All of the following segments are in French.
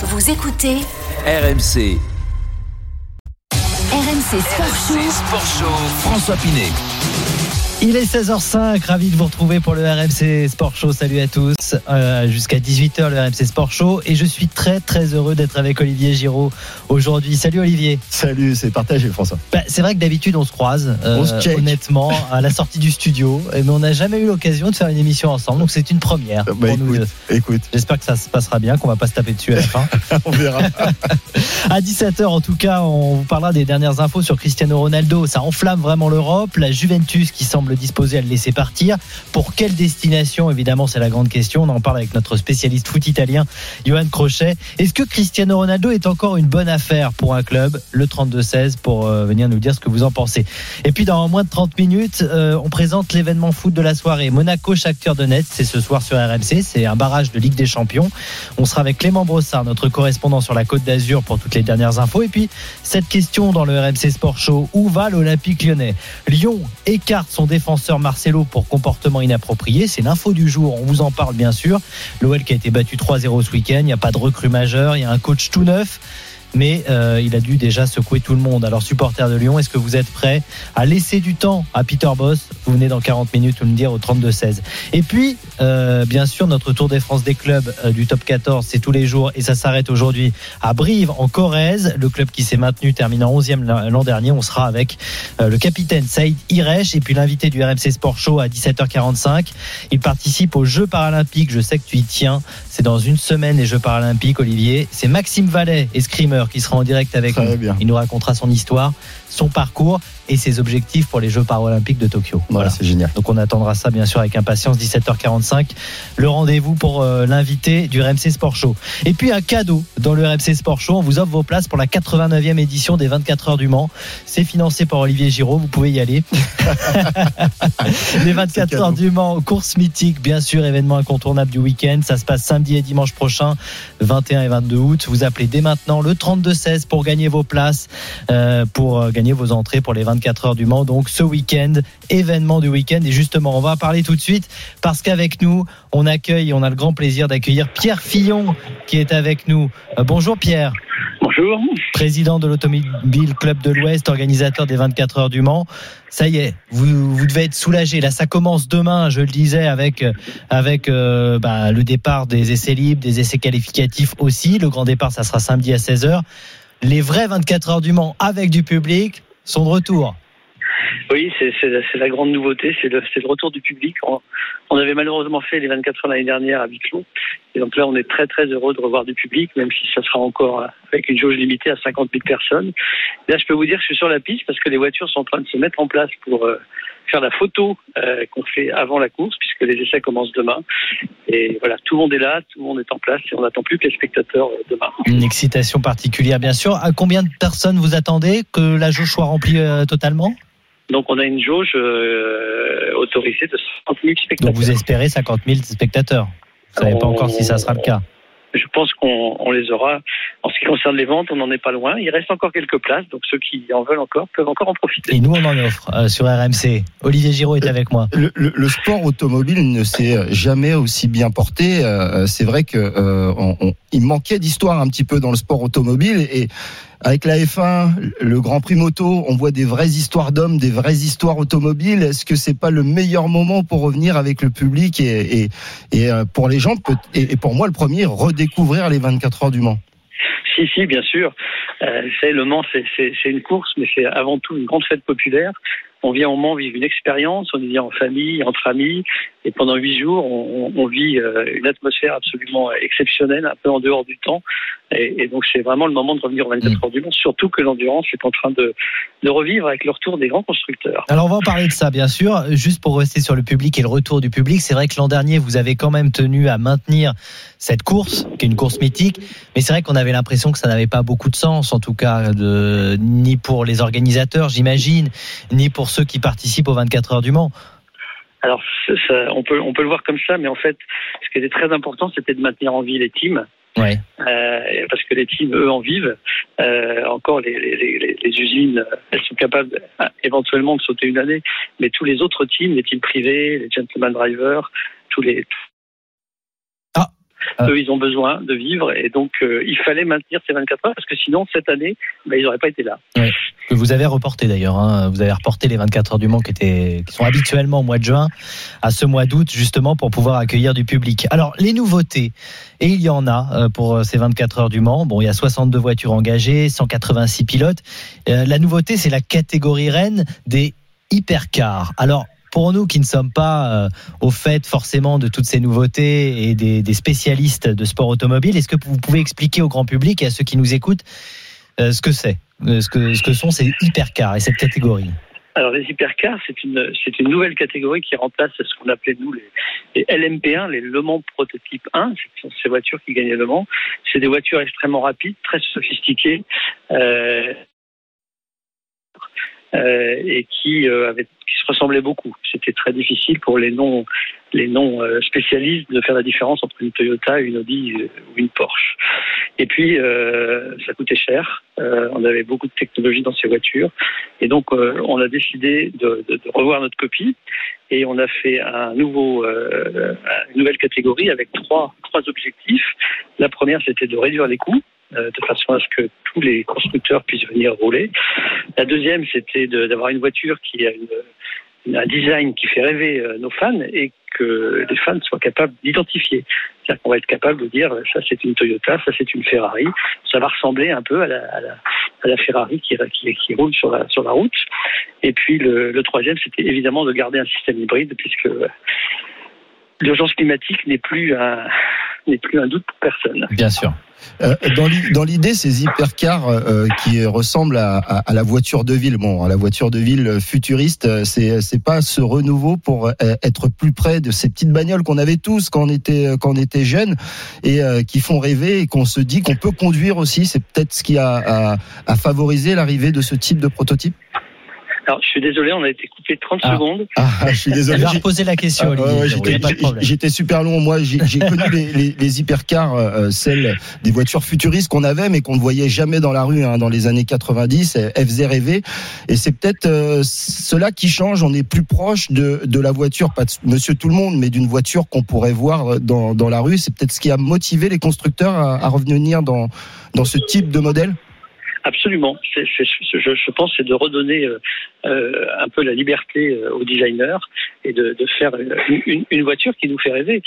Vous écoutez RMC, RMC Sport Show. Sport Show, François Pinet. Il est 16h05, ravi de vous retrouver pour le RMC Sport Show. Salut à tous. Euh, Jusqu'à 18h, le RMC Sport Show. Et je suis très très heureux d'être avec Olivier Giraud aujourd'hui. Salut Olivier. Salut, c'est partagé François. Bah, c'est vrai que d'habitude on se croise, euh, On se check. honnêtement, à la sortie du studio. Mais on n'a jamais eu l'occasion de faire une émission ensemble. Donc c'est une première Bah, pour nous écoute, J'espère que ça se passera bien, qu'on va pas se taper dessus à la fin. on verra. À 17h, en tout cas, on vous parlera des dernières infos sur Cristiano Ronaldo. Ça enflamme vraiment l'Europe. La Juventus qui semble disposée à le laisser partir. Pour quelle destination Évidemment, c'est la grande question. On en parle avec notre spécialiste foot italien, Johan Crochet. Est-ce que Cristiano Ronaldo est encore une bonne affaire pour un club Le 32-16 pour euh, venir nous dire ce que vous en pensez? Et puis, dans moins de 30 minutes, euh, on présente l'événement foot de la soirée. Monaco Shakhtar Donetsk, c'est ce soir sur RMC. C'est un barrage de Ligue des Champions. On sera avec Clément Brossard, notre correspondant sur la Côte d'Azur pour toutes les dernières infos. Et puis, cette question dans le RMC Sport Show, où va l'Olympique lyonnais? Lyon écarte son défenseur Marcelo pour comportement inapproprié. C'est l'info du jour, on vous en parle bien sûr. L'OL qui a été battu 3-0 ce week-end, il n'y a pas de recrue majeur, il y a un coach tout neuf. Mais euh, il a dû déjà secouer tout le monde. Alors, supporter de Lyon, est-ce que vous êtes prêts à laisser du temps à Peter Boss? Vous venez dans 40 minutes nous le dire au 32-16. Et puis, euh, bien sûr, notre Tour des France des clubs euh, du top 14, c'est tous les jours et ça s'arrête aujourd'hui à Brive, en Corrèze. Le club qui s'est maintenu terminant 11e l'an dernier. On sera avec euh, le capitaine Saïd Iresh et puis l'invité du RMC Sport Show à 17h45. Il participe aux Jeux paralympiques. Je sais que tu y tiens. C'est dans une semaine les Jeux paralympiques, Olivier. C'est Maxime Vallet, escrimeur, qui sera en direct avec Très nous. bien. Il nous racontera son histoire, son parcours et ses objectifs pour les Jeux paralympiques de Tokyo. Voilà, c'est génial. Donc on attendra ça bien sûr avec impatience 17h45 le rendez-vous pour euh, l'invité du RMC Sport Show. Et puis un cadeau dans le RMC Sport Show, on vous offre vos places pour la 89e édition des 24 heures du Mans. C'est financé par Olivier Giraud, vous pouvez y aller. Les 24 cadeau. heures du Mans, course mythique, bien sûr, événement incontournable du week-end. Ça se passe samedi et dimanche prochain, 21 et 22 août. Vous appelez dès maintenant le 32-16 pour gagner vos places, euh, pour euh, gagner vos entrées pour les 24 heures du Mans. Donc ce week-end, événement du week-end. Et justement, on va en parler tout de suite parce qu'avec nous, on accueille, on a le grand plaisir d'accueillir Pierre Fillon qui est avec nous. Euh, bonjour Pierre Bonjour. président de l'Automobile Club de l'Ouest, organisateur des 24 heures du Mans. Ça y est, vous, vous devez être soulagé. Là, ça commence demain, je le disais, avec, avec euh, bah, le départ des essais libres, des essais qualificatifs aussi. Le grand départ, ça sera samedi à 16h. Les vrais 24 heures du Mans avec du public sont de retour. Oui, c'est la, grande nouveauté, c'est le, retour du public. On, avait malheureusement fait les 24 heures l'année dernière à huis clos. Et donc là, on est très très heureux de revoir du public, même si ça sera encore euh, avec une jauge limitée à 50 000 personnes. Là, je peux vous dire que je suis sur la piste parce que les voitures sont en train de se mettre en place pour euh, faire la photo euh, qu'on fait avant la course, puisque les essais commencent demain. Et voilà, tout le monde est là, tout le monde est en place et on n'attend plus que les spectateurs euh, demain. Une excitation particulière, bien sûr. À combien de personnes vous attendez que la jauge soit remplie euh, totalement? Donc on a une jauge autorisée de 50 000 spectateurs. Donc vous espérez 50 000 spectateurs? Vous savez pas encore si ça sera le cas. Je pense qu'on on les aura. En ce qui concerne les ventes, on n'en est pas loin. Il reste encore quelques places, donc ceux qui en veulent encore peuvent encore en profiter. Et nous, on en offre euh, sur RMC. Olivier Giraud est avec moi. Le, le- le sport automobile ne s'est jamais aussi bien porté. Euh, c'est vrai que euh, on- on- il manquait d'histoire un petit peu dans le sport automobile et avec la F1, le Grand Prix moto, on voit des vraies histoires d'hommes, des vraies histoires automobiles. Est-ce que c'est pas le meilleur moment pour revenir avec le public et, euh, pour les gens et, pour moi le premier redécouvrir les 24 heures du Mans? Si, si, bien sûr. Euh, c'est le Mans, c'est une course, mais c'est avant tout une grande fête populaire. On vient au Mans vivre une expérience, on y vient en famille, entre amis, et pendant huit jours, on, vit euh, une atmosphère absolument exceptionnelle, un peu en dehors du temps. Et, et donc, c'est vraiment le moment de revenir aux 24 heures du Mans, surtout que l'endurance est en train de, de revivre avec le retour des grands constructeurs. Alors on va en parler de ça, bien sûr. Juste pour rester sur le public et le retour du public, c'est vrai que l'an dernier, vous avez quand même tenu à maintenir cette course, qui est une course mythique. Mais c'est vrai qu'on avait l'impression que ça n'avait pas beaucoup de sens, en tout cas, de, ni pour les organisateurs, j'imagine, ni pour ceux qui participent aux 24 heures du Mans. Alors, ça- ça- on, peut, on peut le voir comme ça, mais en fait, ce qui était très important, c'était de maintenir en vie les teams. Ouais. Euh, parce que les teams, eux, en vivent. Euh, encore, les, les, les, les usines, elles sont capables euh, éventuellement de sauter une année, mais tous les autres teams, les teams privés, les gentleman drivers, tous les... Ah. Eux, ils ont besoin de vivre et donc euh, il fallait maintenir ces 24 heures parce que sinon cette année, bah, ils n'auraient pas été là. que vous avez reporté d'ailleurs. hein. Vous avez reporté les 24 heures du Mans qui, étaient, qui sont habituellement au mois de juin à ce mois d'août, justement pour pouvoir accueillir du public. Alors, les nouveautés, et il y en a euh, pour euh, ces 24 heures du Mans. Bon, il y a 62 voitures engagées, 186 pilotes. Euh, la nouveauté, c'est la catégorie reine des hypercars. Alors, pour nous qui ne sommes pas euh, au fait forcément de toutes ces nouveautés et des, spécialistes de sport automobile, est-ce que vous pouvez expliquer au grand public et à ceux qui nous écoutent euh, ce que c'est, euh, ce que, ce que sont ces hypercars et cette catégorie? Alors les hypercars, c'est une c'est une nouvelle catégorie qui remplace ce qu'on appelait nous les, les LMP1, les Le Mans prototype 1. Ce sont ces voitures qui gagnaient Le Mans. C'est des voitures extrêmement rapides, très sophistiquées. Euh, et qui, euh, avaient, qui se ressemblaient beaucoup. C'était très difficile pour les non les non euh, spécialistes de faire la différence entre une Toyota, une Audi euh, ou une Porsche. Et puis euh, ça coûtait cher. On avait beaucoup de technologie dans ces voitures, et donc on a décidé de, de, de, revoir notre copie et on a fait un nouveau une nouvelle catégorie avec trois trois objectifs. La première c'était de réduire les coûts de façon à ce que tous les constructeurs puissent venir rouler. La deuxième, c'était d'avoir une voiture qui a un design qui fait rêver euh, nos fans et que les fans soient capables d'identifier. C'est-à-dire qu'on va être capable de dire ça c'est une Toyota, ça c'est une Ferrari. Ça va ressembler un peu à la, Ferrari qui, roule sur la, sur la route. Et puis le, le troisième, c'était évidemment de garder un système hybride puisque l'urgence climatique n'est plus un n'est plus un doute pour personne. Bien sûr. Euh, dans l'idée, ces hypercars euh, qui ressemblent à, à, à, la voiture de ville, bon, à la voiture de ville futuriste, c'est c'est pas ce renouveau pour être plus près de ces petites bagnoles qu'on avait tous quand on était quand on était jeunes et euh, qui font rêver et qu'on se dit qu'on peut conduire aussi. C'est peut-être ce qui a, a, a favorisé l'arrivée de ce type de prototype? Alors, je suis désolé, on a été coupé 30 Ah. secondes. Ah, je suis désolé. Vais reposer la question, Ah, ouais, ouais, j'étais- super long. Moi, j'ai j'ai connu les, les, les hypercars, euh, celles des voitures futuristes qu'on avait, mais qu'on ne voyait jamais dans la rue hein, dans les années 90. Elles elles faisaient rêver. Et c'est peut-être euh, cela qui change. On est plus proche de, de la voiture, pas de Monsieur Tout le Monde, mais d'une voiture qu'on pourrait voir dans, dans la rue. C'est peut-être ce qui a motivé les constructeurs à, à revenir dans, dans ce type de modèle. Absolument. C'est- je, pense c'est de redonner euh, euh, un peu la liberté euh, aux designers et de, faire une, une, voiture qui nous fait rêver,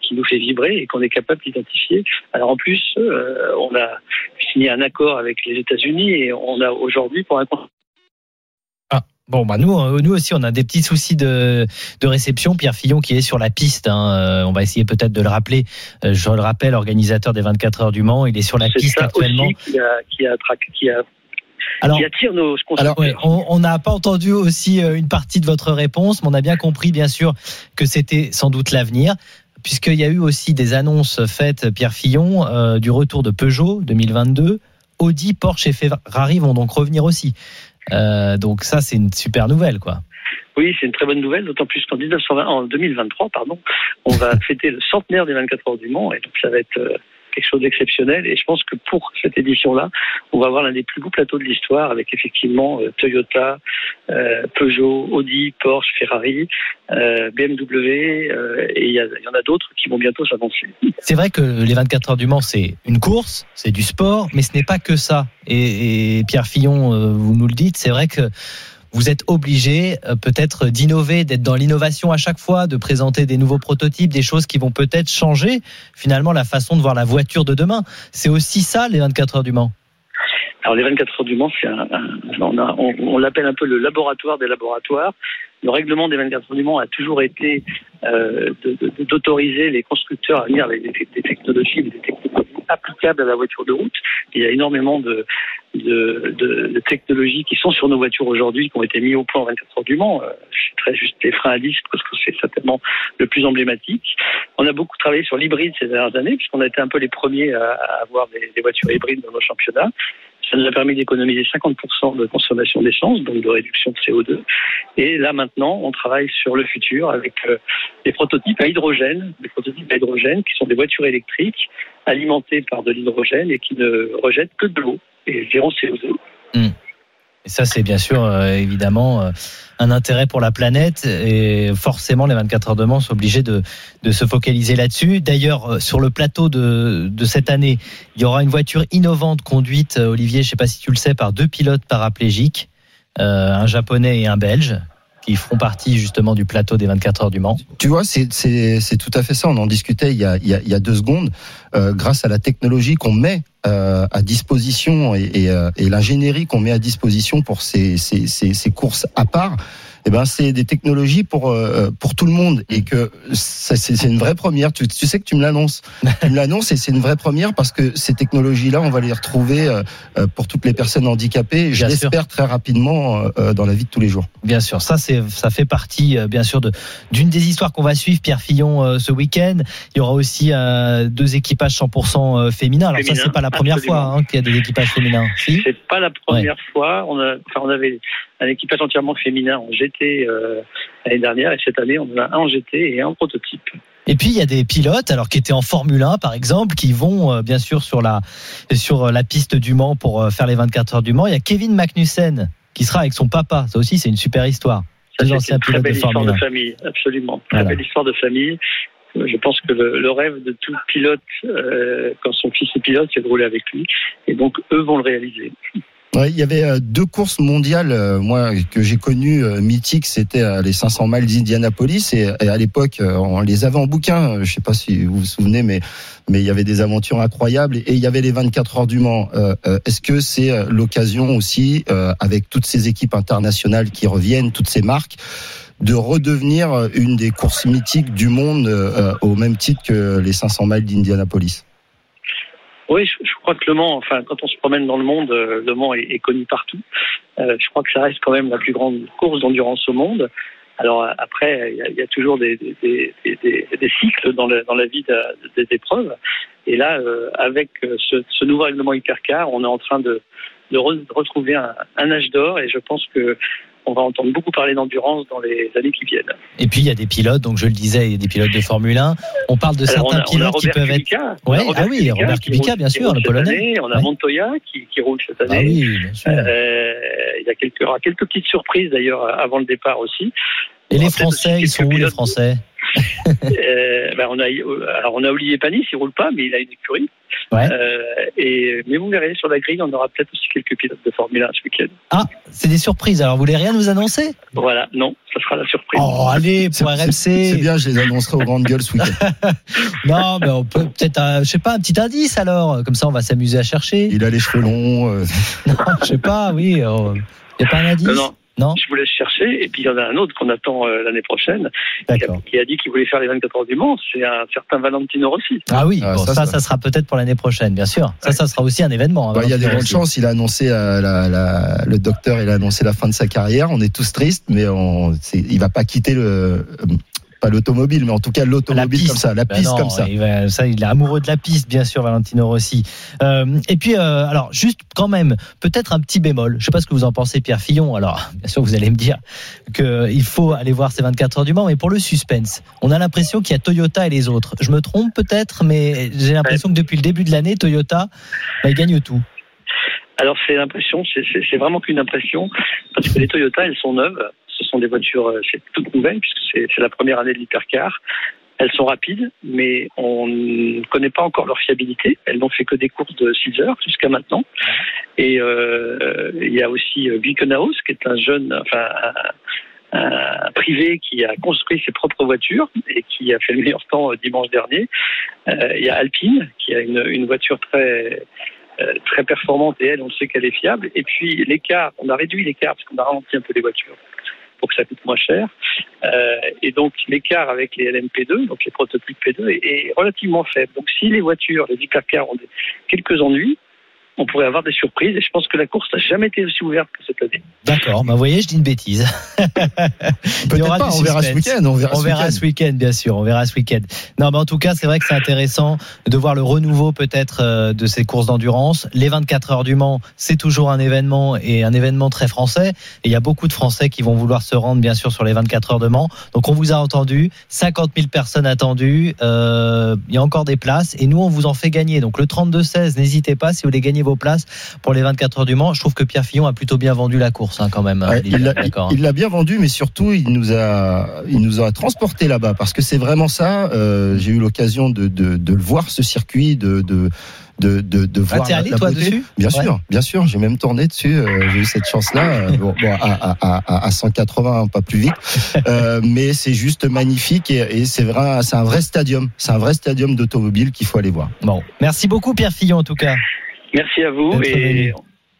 qui nous fait vibrer et qu'on est capable d'identifier. Alors en plus, on a signé un accord avec les États-Unis et on a aujourd'hui pour un Bon, bah nous, euh, nous aussi, on a des petits soucis de, de réception. Pierre Fillon qui est sur la piste. hein, euh, on va essayer peut-être de le rappeler. Euh, Je le rappelle, organisateur des 24 heures du Mans, il est sur la piste ça actuellement. aussi qui, a, qui, a, traqué- qui, a, Alors, qui attire nos alors ouais, on n'a pas entendu aussi une partie de votre réponse, mais on a bien compris, bien sûr, que c'était sans doute l'avenir. Puisqu'il y a eu aussi des annonces faites, Pierre Fillon, euh, du retour de Peugeot 2022. Audi, Porsche et Ferrari vont donc revenir aussi. Euh, donc ça, c'est une super nouvelle, quoi. Oui, c'est une très bonne nouvelle, d'autant plus qu'en 1920, en 2023, pardon, on va fêter le centenaire des 24 heures du Mans, et donc ça va être euh, quelque chose d'exceptionnel. Et je pense que pour cette édition-là, on va avoir l'un des plus beaux plateaux de l'histoire, avec effectivement euh, Toyota, euh, Peugeot, Audi, Porsche, Ferrari, euh, BMW, et il y, en a d'autres qui vont bientôt s'annoncer. C'est vrai que les 24 heures du Mans, c'est une course, c'est du sport, mais ce n'est pas que ça. Et, Pierre Fillon, vous nous le dites, c'est vrai que vous êtes obligé euh, peut-être d'innover, d'être dans l'innovation à chaque fois, de présenter des nouveaux prototypes, des choses qui vont peut-être changer finalement la façon de voir la voiture de demain. C'est aussi ça les 24 heures du Mans. Alors les 24 heures du Mans, on, l'appelle un peu le laboratoire des laboratoires. Le règlement des 24 heures du Mans a toujours été euh, d'autoriser les constructeurs à venir avec des, des technologies, des technologies applicables à la voiture de route. Il y a énormément de, technologies qui sont sur nos voitures aujourd'hui, qui ont été mis au point en 24 heures du Mans. Euh, Je très juste les freins à disque parce que c'est certainement le plus emblématique. On a beaucoup travaillé sur l'hybride ces dernières années, puisqu'on a été un peu les premiers à, avoir des voitures hybrides dans nos championnats. Ça nous a permis d'économiser 50% de consommation d'essence, donc de réduction de CO2. Et là maintenant, on travaille sur le futur avec euh, des prototypes à hydrogène, des prototypes à hydrogène qui sont des voitures électriques alimentées par de l'hydrogène et qui ne rejettent que de l'eau et zéro CO2. Et ça, c'est bien sûr, euh, évidemment, euh, un intérêt pour la planète. Et forcément, les 24 heures de Mans sont obligés de, de se focaliser là-dessus. D'ailleurs, euh, sur le plateau de, de cette année, il y aura une voiture innovante conduite, euh, Olivier, je ne sais pas si tu le sais, par deux pilotes paraplégiques, un japonais et un belge qui feront partie justement du plateau des 24 heures du Mans. Tu vois, c'est tout à fait ça. On en discutait il y a deux secondes. Euh, grâce à la technologie qu'on met euh, à disposition euh, et l'ingénierie qu'on met à disposition pour ces courses à part. Eh ben, c'est des technologies pour euh, pour tout le monde et que ça, c'est c'est une vraie première. Tu, tu sais que tu me l'annonces, tu me l'annonces et c'est une vraie première parce que ces technologies-là, on va les retrouver euh, euh, pour toutes les personnes handicapées. Je l'espère très rapidement euh, dans la vie de tous les jours. Bien sûr, ça c'est ça fait partie euh, bien sûr de d'une des histoires qu'on va suivre Pierre Fillon euh, ce week-end. Il y aura aussi euh, deux équipages 100% euh, féminins. Alors ça Féminins, c'est pas la première absolument. fois hein, qu'il y a des équipages féminins. Si C'est pas la première fois. On a, enfin, on avait un équipage entièrement féminin en GT euh, l'année dernière et cette année on en a un en GT et un prototype. Et puis il y a des pilotes alors qui étaient en Formule 1 par exemple qui vont euh, bien sûr sur la sur la piste du Mans pour euh, faire les 24 heures du Mans. Il y a Kevin Magnussen qui sera avec son papa. Ça aussi c'est une super histoire. Ça, c'est une très de belle histoire de 1. famille, absolument. Très Voilà. belle histoire de famille. Euh, Je pense que le, le rêve de tout pilote, euh, quand son fils est pilote, c'est de rouler avec lui. Et donc, eux vont le réaliser. Il y avait euh, deux courses mondiales, euh, moi que j'ai connues euh, mythiques, c'était les 500 miles d'Indianapolis et, et à l'époque on les avait en bouquin. Je sais pas si vous vous souvenez, mais mais il y avait des aventures incroyables et il y avait les 24 heures du Mans. Est-ce que c'est l'occasion aussi, avec toutes ces équipes internationales qui reviennent, toutes ces marques, de redevenir une des courses mythiques du monde au même titre que les 500 miles d'Indianapolis? Oui, je, crois que Le Mans, enfin, quand on se promène dans le monde, euh, Le Mans est, connu partout. Euh, je crois que ça reste quand même la plus grande course d'endurance au monde. Alors euh, après, il y a, toujours des, cycles dans, la vie de- des épreuves. Et là, avec ce, ce nouveau règlement hypercar, on est en train de retrouver un, un âge d'or. Et je pense que on va entendre beaucoup parler d'endurance dans les années qui viennent. Et puis il y a des pilotes, donc je le disais, il y a des pilotes de Formule 1. On parle de Alors, certains a, pilotes qui Robert peuvent être. Kubica, on a Ouais, ah oui, Robert qui Kubica, bien sûr, le Polonais. année. On a Ouais. Montoya qui, qui roule cette année. Ah oui, bien sûr. Euh, il y a quelques, quelques petites surprises d'ailleurs avant le départ aussi. Et les Français, ils sont où les. Français Euh, ben, on a, alors on a Olivier Panis, il roule pas, mais il a une écurie. Ouais. Euh, et mais vous verrez sur la grille, on aura peut-être aussi quelques pilotes de Formule 1 ce week-end. Ah, c'est des surprises. Alors vous voulez rien nous annoncer? Voilà, non, ça sera la surprise. Oh, allez, pour C'est- C'est RMC. bien, je les annoncerai aux grandes gueules ce week-end. Non, mais on peut peut-être, un- je sais pas, un petit indice alors. Comme ça, on va s'amuser à chercher. Il a les cheveux longs. euh, Non, je sais pas, oui. Il n'y a pas un indice? Non, non, Non je vous laisse chercher. Et puis il y en a un autre qu'on attend euh, l'année prochaine, qui a, D'accord. qui a dit qu'il voulait faire les 24 heures du Mans. C'est un certain Valentino Rossi. Ah oui, Ah, bon, ça, ça, sera peut-être pour l'année prochaine, bien sûr. Ça, ça sera aussi un événement. hein, Bah, il y a des grandes chances. Il a annoncé euh, la, la- le docteur, il a annoncé la fin de sa carrière. On est tous tristes, mais on, il va pas quitter le, euh, pas l'automobile, mais en tout cas La l'automobile piste. comme ça, la Ben piste non, comme ça. Il va- ça, il est amoureux de la piste, bien sûr, Valentino Rossi. Euh, et puis, euh, alors, juste quand même, peut-être un petit bémol. Je sais pas ce que vous en pensez, Pierre Fillon. Alors, bien sûr, vous allez me dire qu'il faut aller voir ces 24 heures du Mans, mais pour le suspense, on a l'impression qu'il y a Toyota et les autres. Je me trompe peut-être, mais j'ai l'impression que depuis le début de l'année, Toyota, bah, il gagne tout. Alors c'est l'impression, c'est vraiment qu'une impression, parce que les Toyota, elles sont neuves. Ce sont des voitures, euh, toutes nouvelles, puisque c'est la première année de l'hypercar. Elles sont rapides, mais on ne connaît pas encore leur fiabilité. Elles n'ont fait que des courses de 6 heures jusqu'à maintenant. Et euh, il y a aussi euh, Glickenhaus, qui est un jeune, enfin un, privé qui a construit ses propres voitures et qui a fait le meilleur temps euh, dimanche dernier. Euh, il y a Alpine, qui a une, voiture très euh, très performante et elle, on sait qu'elle est fiable. Et puis l'écart, on a réduit l'écart parce qu'on a ralenti un peu les voitures pour que ça coûte moins cher. Euh, et donc l'écart avec les LMP2, donc les prototypes P2, est, relativement faible. Donc si les voitures, les hypercars ont quelques ennuis, on pourrait avoir des surprises. Et je pense que la course n'a jamais été aussi ouverte que cette année. D'accord. Bah, vous voyez, je dis une bêtise. Il y Peut-être aura pas. On verra ce week-end. On verra On ce verra week-end. ce week-end, bien sûr. On verra ce week-end. Non, mais en tout cas, c'est vrai que c'est intéressant de voir le renouveau peut-être euh, de ces courses d'endurance. Les 24 heures du Mans, c'est toujours un événement et un événement très français. Et il y a beaucoup de Français qui vont vouloir se rendre, bien sûr, sur les 24 heures de Mans. Donc, on vous a entendu. 50 000 personnes attendues. Euh, il y a encore des places et nous, on vous en fait gagner. Donc, le 32-16, n'hésitez pas si vous voulez gagner gagner vos places pour les 24 heures du Mans. Je trouve que Pierre Fillon a plutôt bien vendu la course hein, quand même. Ouais, Olivier, il l'a- bien vendu, mais surtout il nous a, il nous a transporté là-bas parce que c'est vraiment ça. euh, J'ai eu l'occasion de, de, de le voir ce circuit, de de de, de, de Ah, voir. t'es la- allé la toi dessus Bien Ouais. sûr, bien sûr, j'ai même tourné dessus. euh, j'ai eu cette chance-là, euh, bon, bon, à, à, à, à 180, pas plus vite, Euh, mais c'est juste magnifique et, et c'est vrai, c'est un vrai stadium, c'est un vrai stadium d'automobile qu'il faut aller voir. Bon, merci beaucoup Pierre Fillon en tout cas. Merci à vous et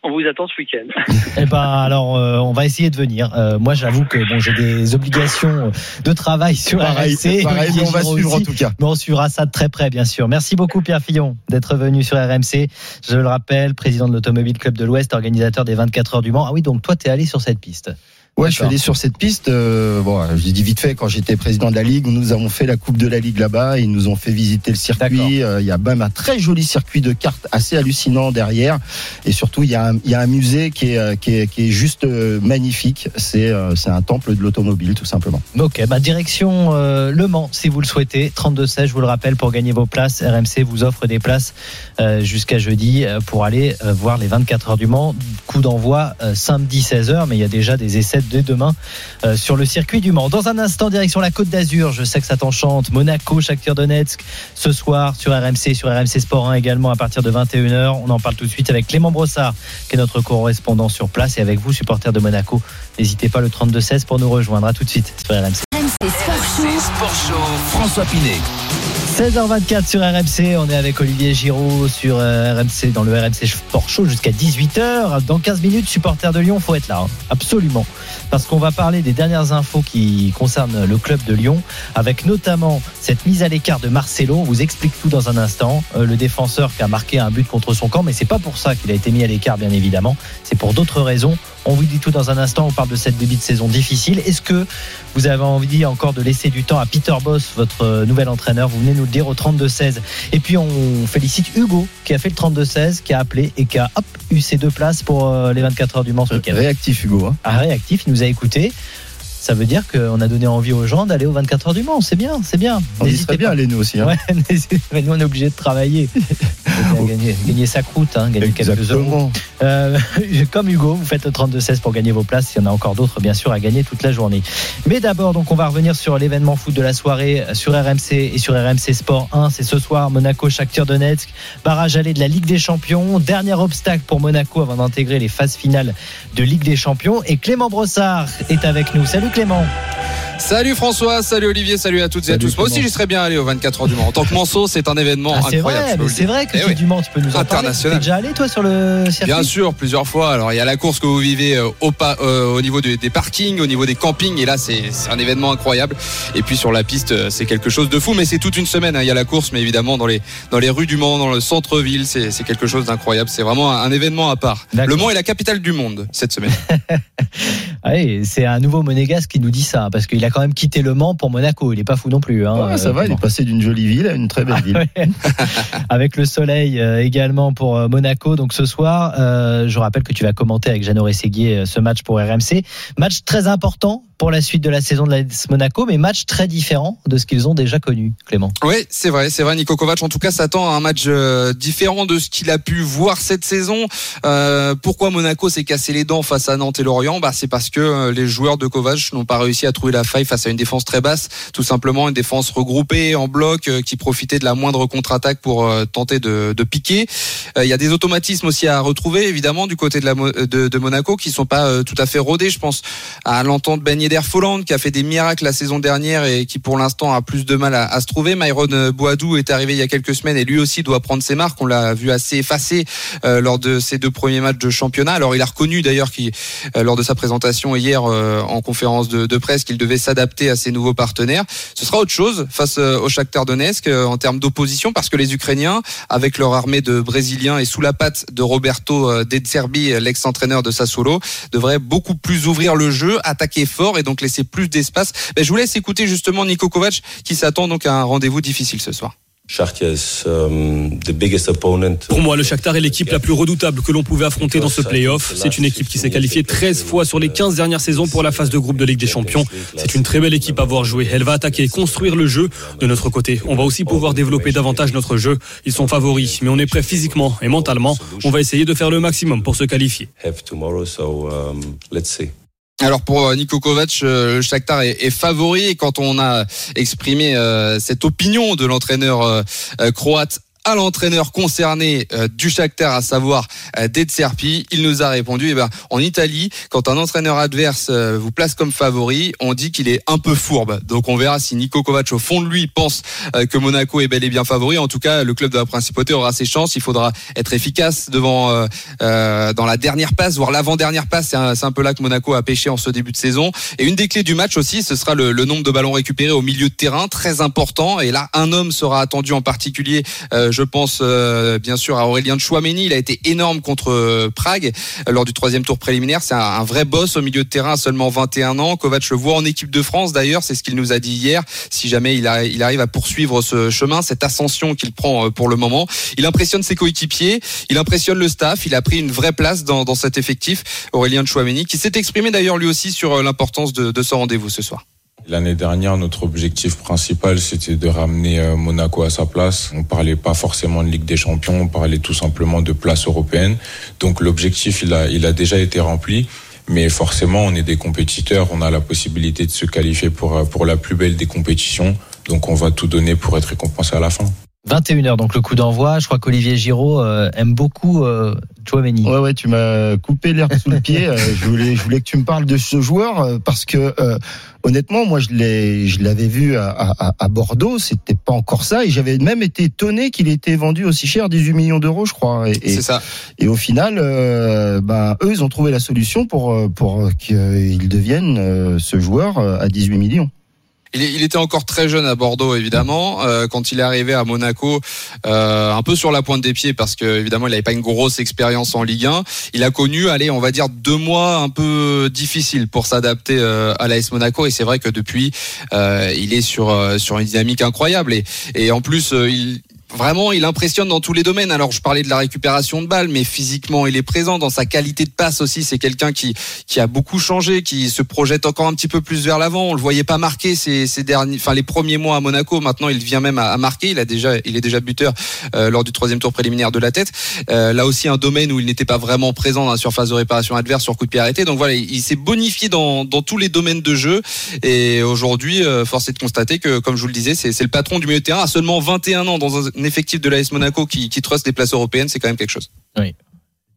on vous attend ce week-end. Eh ben alors euh, on va essayer de venir. Euh, moi j'avoue que bon j'ai des obligations de travail sur Pareil, RMC. pareil, on va suivre en tout cas. Mais on suivra ça de très près, bien sûr. Merci beaucoup, Pierre Fillon, d'être venu sur RMC. Je le rappelle, président de l'Automobile Club de l'Ouest, organisateur des 24 heures du Mans. Ah oui, donc toi, t'es allé sur cette piste. Ouais, je suis allé sur cette piste. Euh, bon, je l'ai dit vite fait, quand j'étais président de la Ligue, nous avons fait la Coupe de la Ligue là-bas. Ils nous ont fait visiter le circuit. Euh, il y a même un très joli circuit de cartes assez hallucinant derrière. Et surtout, il y a un, il y a un musée qui est, euh, qui est, qui est juste magnifique. C'est un temple de l'automobile, tout simplement. Ok, bah direction euh, Le Mans, si vous le souhaitez. 32-16, je vous le rappelle, pour gagner vos places. RMC vous offre des places jusqu'à jeudi pour aller voir les 24 heures du Mans. Coup d'envoi samedi 16h, mais il y a déjà des essais dès demain euh, sur le circuit du Mans. Dans un instant, direction la Côte d'Azur. Je sais que ça t'enchante. Monaco, Shakhtar Donetsk, ce soir sur RMC, sur RMC Sport 1 également à partir de 21h. On en parle tout de suite avec Clément Brossard, qui est notre correspondant sur place, et avec vous, supporters de Monaco. N'hésitez pas le 32-16 pour nous rejoindre. À tout de suite sur RMC. RMC Sport Show. C'est Sport Show François Pinet. 16h24 sur RMC, on est avec Olivier Giraud sur euh, RMC dans le RMC Sport Show jusqu'à 18h. Dans 15 minutes, supporters de Lyon, faut être là, hein. absolument. Parce qu'on va parler des dernières infos qui concernent le club de Lyon, avec notamment cette mise à l'écart de Marcelo. On vous explique tout dans un instant. Euh, le défenseur qui a marqué un but contre son camp, mais c'est pas pour ça qu'il a été mis à l'écart, bien évidemment. C'est pour d'autres raisons. On vous dit tout dans un instant. On parle de cette début de saison difficile. Est-ce que vous avez envie encore de laisser du temps à Peter Boss, votre euh, nouvel entraîneur? Vous venez nous le dire au 32-16. Et puis on félicite Hugo qui a fait le 32-16, qui a appelé et qui a hop, eu ses deux places pour euh, les 24 heures du Mans ce week-end. Réactif, Hugo. Hein. Ah, réactif, il nous a écouté. Ça veut dire qu'on a donné envie aux gens d'aller aux 24 heures du Mans. C'est bien, c'est bien. N'hésitez bien pas. aller nous aussi. Hein. Ouais, nous on est obligé de travailler. gagner, gagner sa croûte, hein, gagner quelques euros. Euh, comme Hugo, vous faites le 32-16 pour gagner vos places. Il y en a encore d'autres, bien sûr, à gagner toute la journée. Mais d'abord, donc, on va revenir sur l'événement foot de la soirée sur RMC et sur RMC Sport 1. C'est ce soir, Monaco, Shakhtar Donetsk, barrage aller de la Ligue des Champions. Dernier obstacle pour Monaco avant d'intégrer les phases finales de Ligue des Champions. Et Clément Brossard est avec nous. Salut Clément. Salut François, salut Olivier, salut à toutes et à tous. Moi aussi, j'y serais bien allé aux 24 heures du Mans. En tant que Manceau, c'est un événement Ah, incroyable. c'est vrai que Eh c'est oui. du Mans, tu peux nous en parler. International. T'es déjà allé toi sur le circuit Bien sûr, plusieurs fois. Alors, il y a la course que vous vivez euh, au, pa- euh, au niveau de- des parkings, au niveau des campings. Et là, c'est un événement incroyable. Et puis, sur la piste, euh, c'est quelque chose de fou. Mais c'est toute une semaine. hein. Il y a la course, mais évidemment, dans les, dans les rues du Mans, dans le centre-ville, c'est quelque chose d'incroyable. C'est vraiment un, un événement à part. Le Mans est la capitale du monde cette semaine. Ouais, c'est un nouveau monégasque qui nous dit ça, parce qu'il a quand même quitté Le Mans pour Monaco. Il est pas fou non plus. Hein, Ouais, ça va, il est passé d'une jolie ville à une très belle ville. Ouais. avec le soleil euh, également pour euh, Monaco. Donc ce soir, euh, je rappelle que tu vas commenter avec Jeannot Rességuier ce match pour RMC. Match très important pour la suite de la saison de l'AS Monaco, mais match très différent de ce qu'ils ont déjà connu, Clément. Oui, c'est vrai, c'est vrai. Nico Kovac, en tout cas, s'attend à un match euh, différent de ce qu'il a pu voir cette saison. Euh, pourquoi Monaco s'est cassé les dents face à Nantes et Lorient? Bah, C'est parce que euh, les joueurs de Kovac n'ont pas réussi à trouver la faille face à une défense très basse. Tout simplement, une défense regroupée en bloc qui profitait de la moindre contre-attaque pour tenter de, piquer. Il y a des automatismes aussi à retrouver, évidemment, du côté de, de, Monaco qui sont pas tout à fait rodés. Je pense à l'entente Ben Yedder Folland qui a fait des miracles la saison dernière et qui pour l'instant a plus de mal à, se trouver. Myron euh, Boadou est arrivé il y a quelques semaines et lui aussi doit prendre ses marques. On l'a vu assez effacé euh, lors de ses deux premiers matchs de championnat. Alors il a reconnu d'ailleurs qu'il, euh, lors de sa présentation hier en conférence de, presse qu'il devait s'adapter à ses nouveaux partenaires. Ce sera autre chose face au Shakhtar Donetsk en termes d'opposition parce que les Ukrainiens, avec leur armée de Brésiliens et sous la patte de Roberto De l'ex-entraîneur de Sassuolo, devraient beaucoup plus ouvrir le jeu, attaquer fort et donc laisser plus d'espace. Ben, je vous laisse écouter justement Nico Kovac qui s'attend donc à un rendez-vous difficile ce soir. Pour moi, le Shakhtar est l'équipe la plus redoutable que l'on pouvait affronter dans ce playoff. C'est une équipe qui s'est qualifiée 13 fois sur les 15 dernières saisons pour la phase de groupe de Ligue des Champions. C'est une très belle équipe à voir jouer. Elle va attaquer, construire le jeu. De notre côté, on va aussi pouvoir développer davantage notre jeu. Ils sont favoris, mais on est prêt physiquement et mentalement. On va essayer de faire le maximum pour se qualifier. Alors pour euh, Niko Kovac, euh, le Shakhtar est, favori. Quand on a exprimé euh, cette opinion de l'entraîneur croate à l'entraîneur concerné euh, du Shakhtar, à savoir euh, Serpi. Il nous a répondu, eh ben, en Italie, quand un entraîneur adverse euh, vous place comme favori, on dit qu'il est un peu fourbe. Donc on verra si Niko Kovac, au fond de lui, pense euh, que Monaco est bel et bien favori. En tout cas, le club de la Principauté aura ses chances. Il faudra être efficace devant dans la dernière passe, voire l'avant-dernière passe. C'est un, un, peu là que Monaco a pêché en ce début de saison. Et une des clés du match aussi, ce sera le, le nombre de ballons récupérés au milieu de terrain, très important. Et là, un homme sera attendu en particulier je pense euh, bien sûr à Aurélien Chouameni. Il a été énorme contre euh, Prague euh, lors du troisième tour préliminaire. C'est un, vrai boss au milieu de terrain seulement 21 ans. Kovac le voit en équipe de France d'ailleurs. C'est ce qu'il nous a dit hier. Si jamais il, arrive à poursuivre ce chemin, cette ascension qu'il prend pour le moment, il impressionne ses coéquipiers, il impressionne le staff. Il a pris une vraie place dans, cet effectif. Aurélien Chouameni qui s'est exprimé d'ailleurs lui aussi sur l'importance de, de ce rendez-vous ce soir. L'année dernière, notre objectif principal, c'était de ramener euh, Monaco à sa place. On parlait pas forcément de Ligue des Champions, on parlait tout simplement de place européenne. Donc l'objectif, il a, il a déjà été rempli. Mais forcément, on est des compétiteurs, on a la possibilité de se qualifier pour, euh, pour la plus belle des compétitions. Donc on va tout donner pour être récompensé à la fin. 21h, donc le coup d'envoi. Je crois qu'Olivier Giraud euh, aime beaucoup euh, Chouameni. Ouais, ouais, tu m'as coupé l'air sous le pied. Euh, je, voulais, je voulais que tu me parles de ce joueur euh, parce que honnêtement, moi, je l'ai, je l'avais vu à, à, à Bordeaux. C'était pas encore ça, et j'avais même été étonné qu'il était vendu aussi cher, 18 millions d'euros, je crois. Et, C'est ça. Et au final, ben eux, ils ont trouvé la solution pour pour qu'il devienne ce joueur à 18 millions. Il, était encore très jeune à Bordeaux, évidemment. Euh, quand il est arrivé à Monaco, euh, un peu sur la pointe des pieds, parce que évidemment, il n'avait pas une grosse expérience en Ligue 1. Il a connu, allez, on va dire deux mois un peu difficiles pour s'adapter euh, à l'AS Monaco. Et c'est vrai que depuis, il est sur sur une dynamique incroyable. Et, et en plus, il, vraiment, il impressionne dans tous les domaines. Alors, je parlais de la récupération de balles, mais physiquement, il est présent dans sa qualité de passe aussi. C'est quelqu'un qui qui a beaucoup changé, qui se projette encore un petit peu plus vers l'avant. On le voyait pas marquer ces, ces derniers, enfin les premiers mois à Monaco. Maintenant, il vient même à, marquer. Il a déjà, il est déjà buteur euh, lors du troisième tour préliminaire de la tête. Euh, là aussi, un domaine où il n'était pas vraiment présent dans la surface de réparation adverse sur coup de pied arrêté. Donc voilà, il, s'est bonifié dans, dans tous les domaines de jeu. Et aujourd'hui, euh, force est de constater que, comme je vous le disais, c'est le patron du milieu de terrain à seulement 21 ans dans un effectif de l'AS Monaco qui, qui des places européennes, c'est quand même quelque chose. Oui.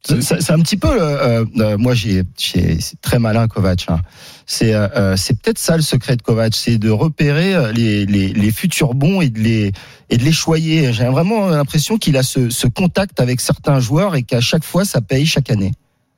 C'est un petit peu, euh, euh, moi j'ai, c'est très malin Kovac. Hein. C'est euh, c'est peut-être ça le secret de Kovac, c'est de repérer les, les, les, futurs bons et de les et de les choyer. J'ai vraiment l'impression qu'il a ce, ce contact avec certains joueurs et qu'à chaque fois ça paye chaque année.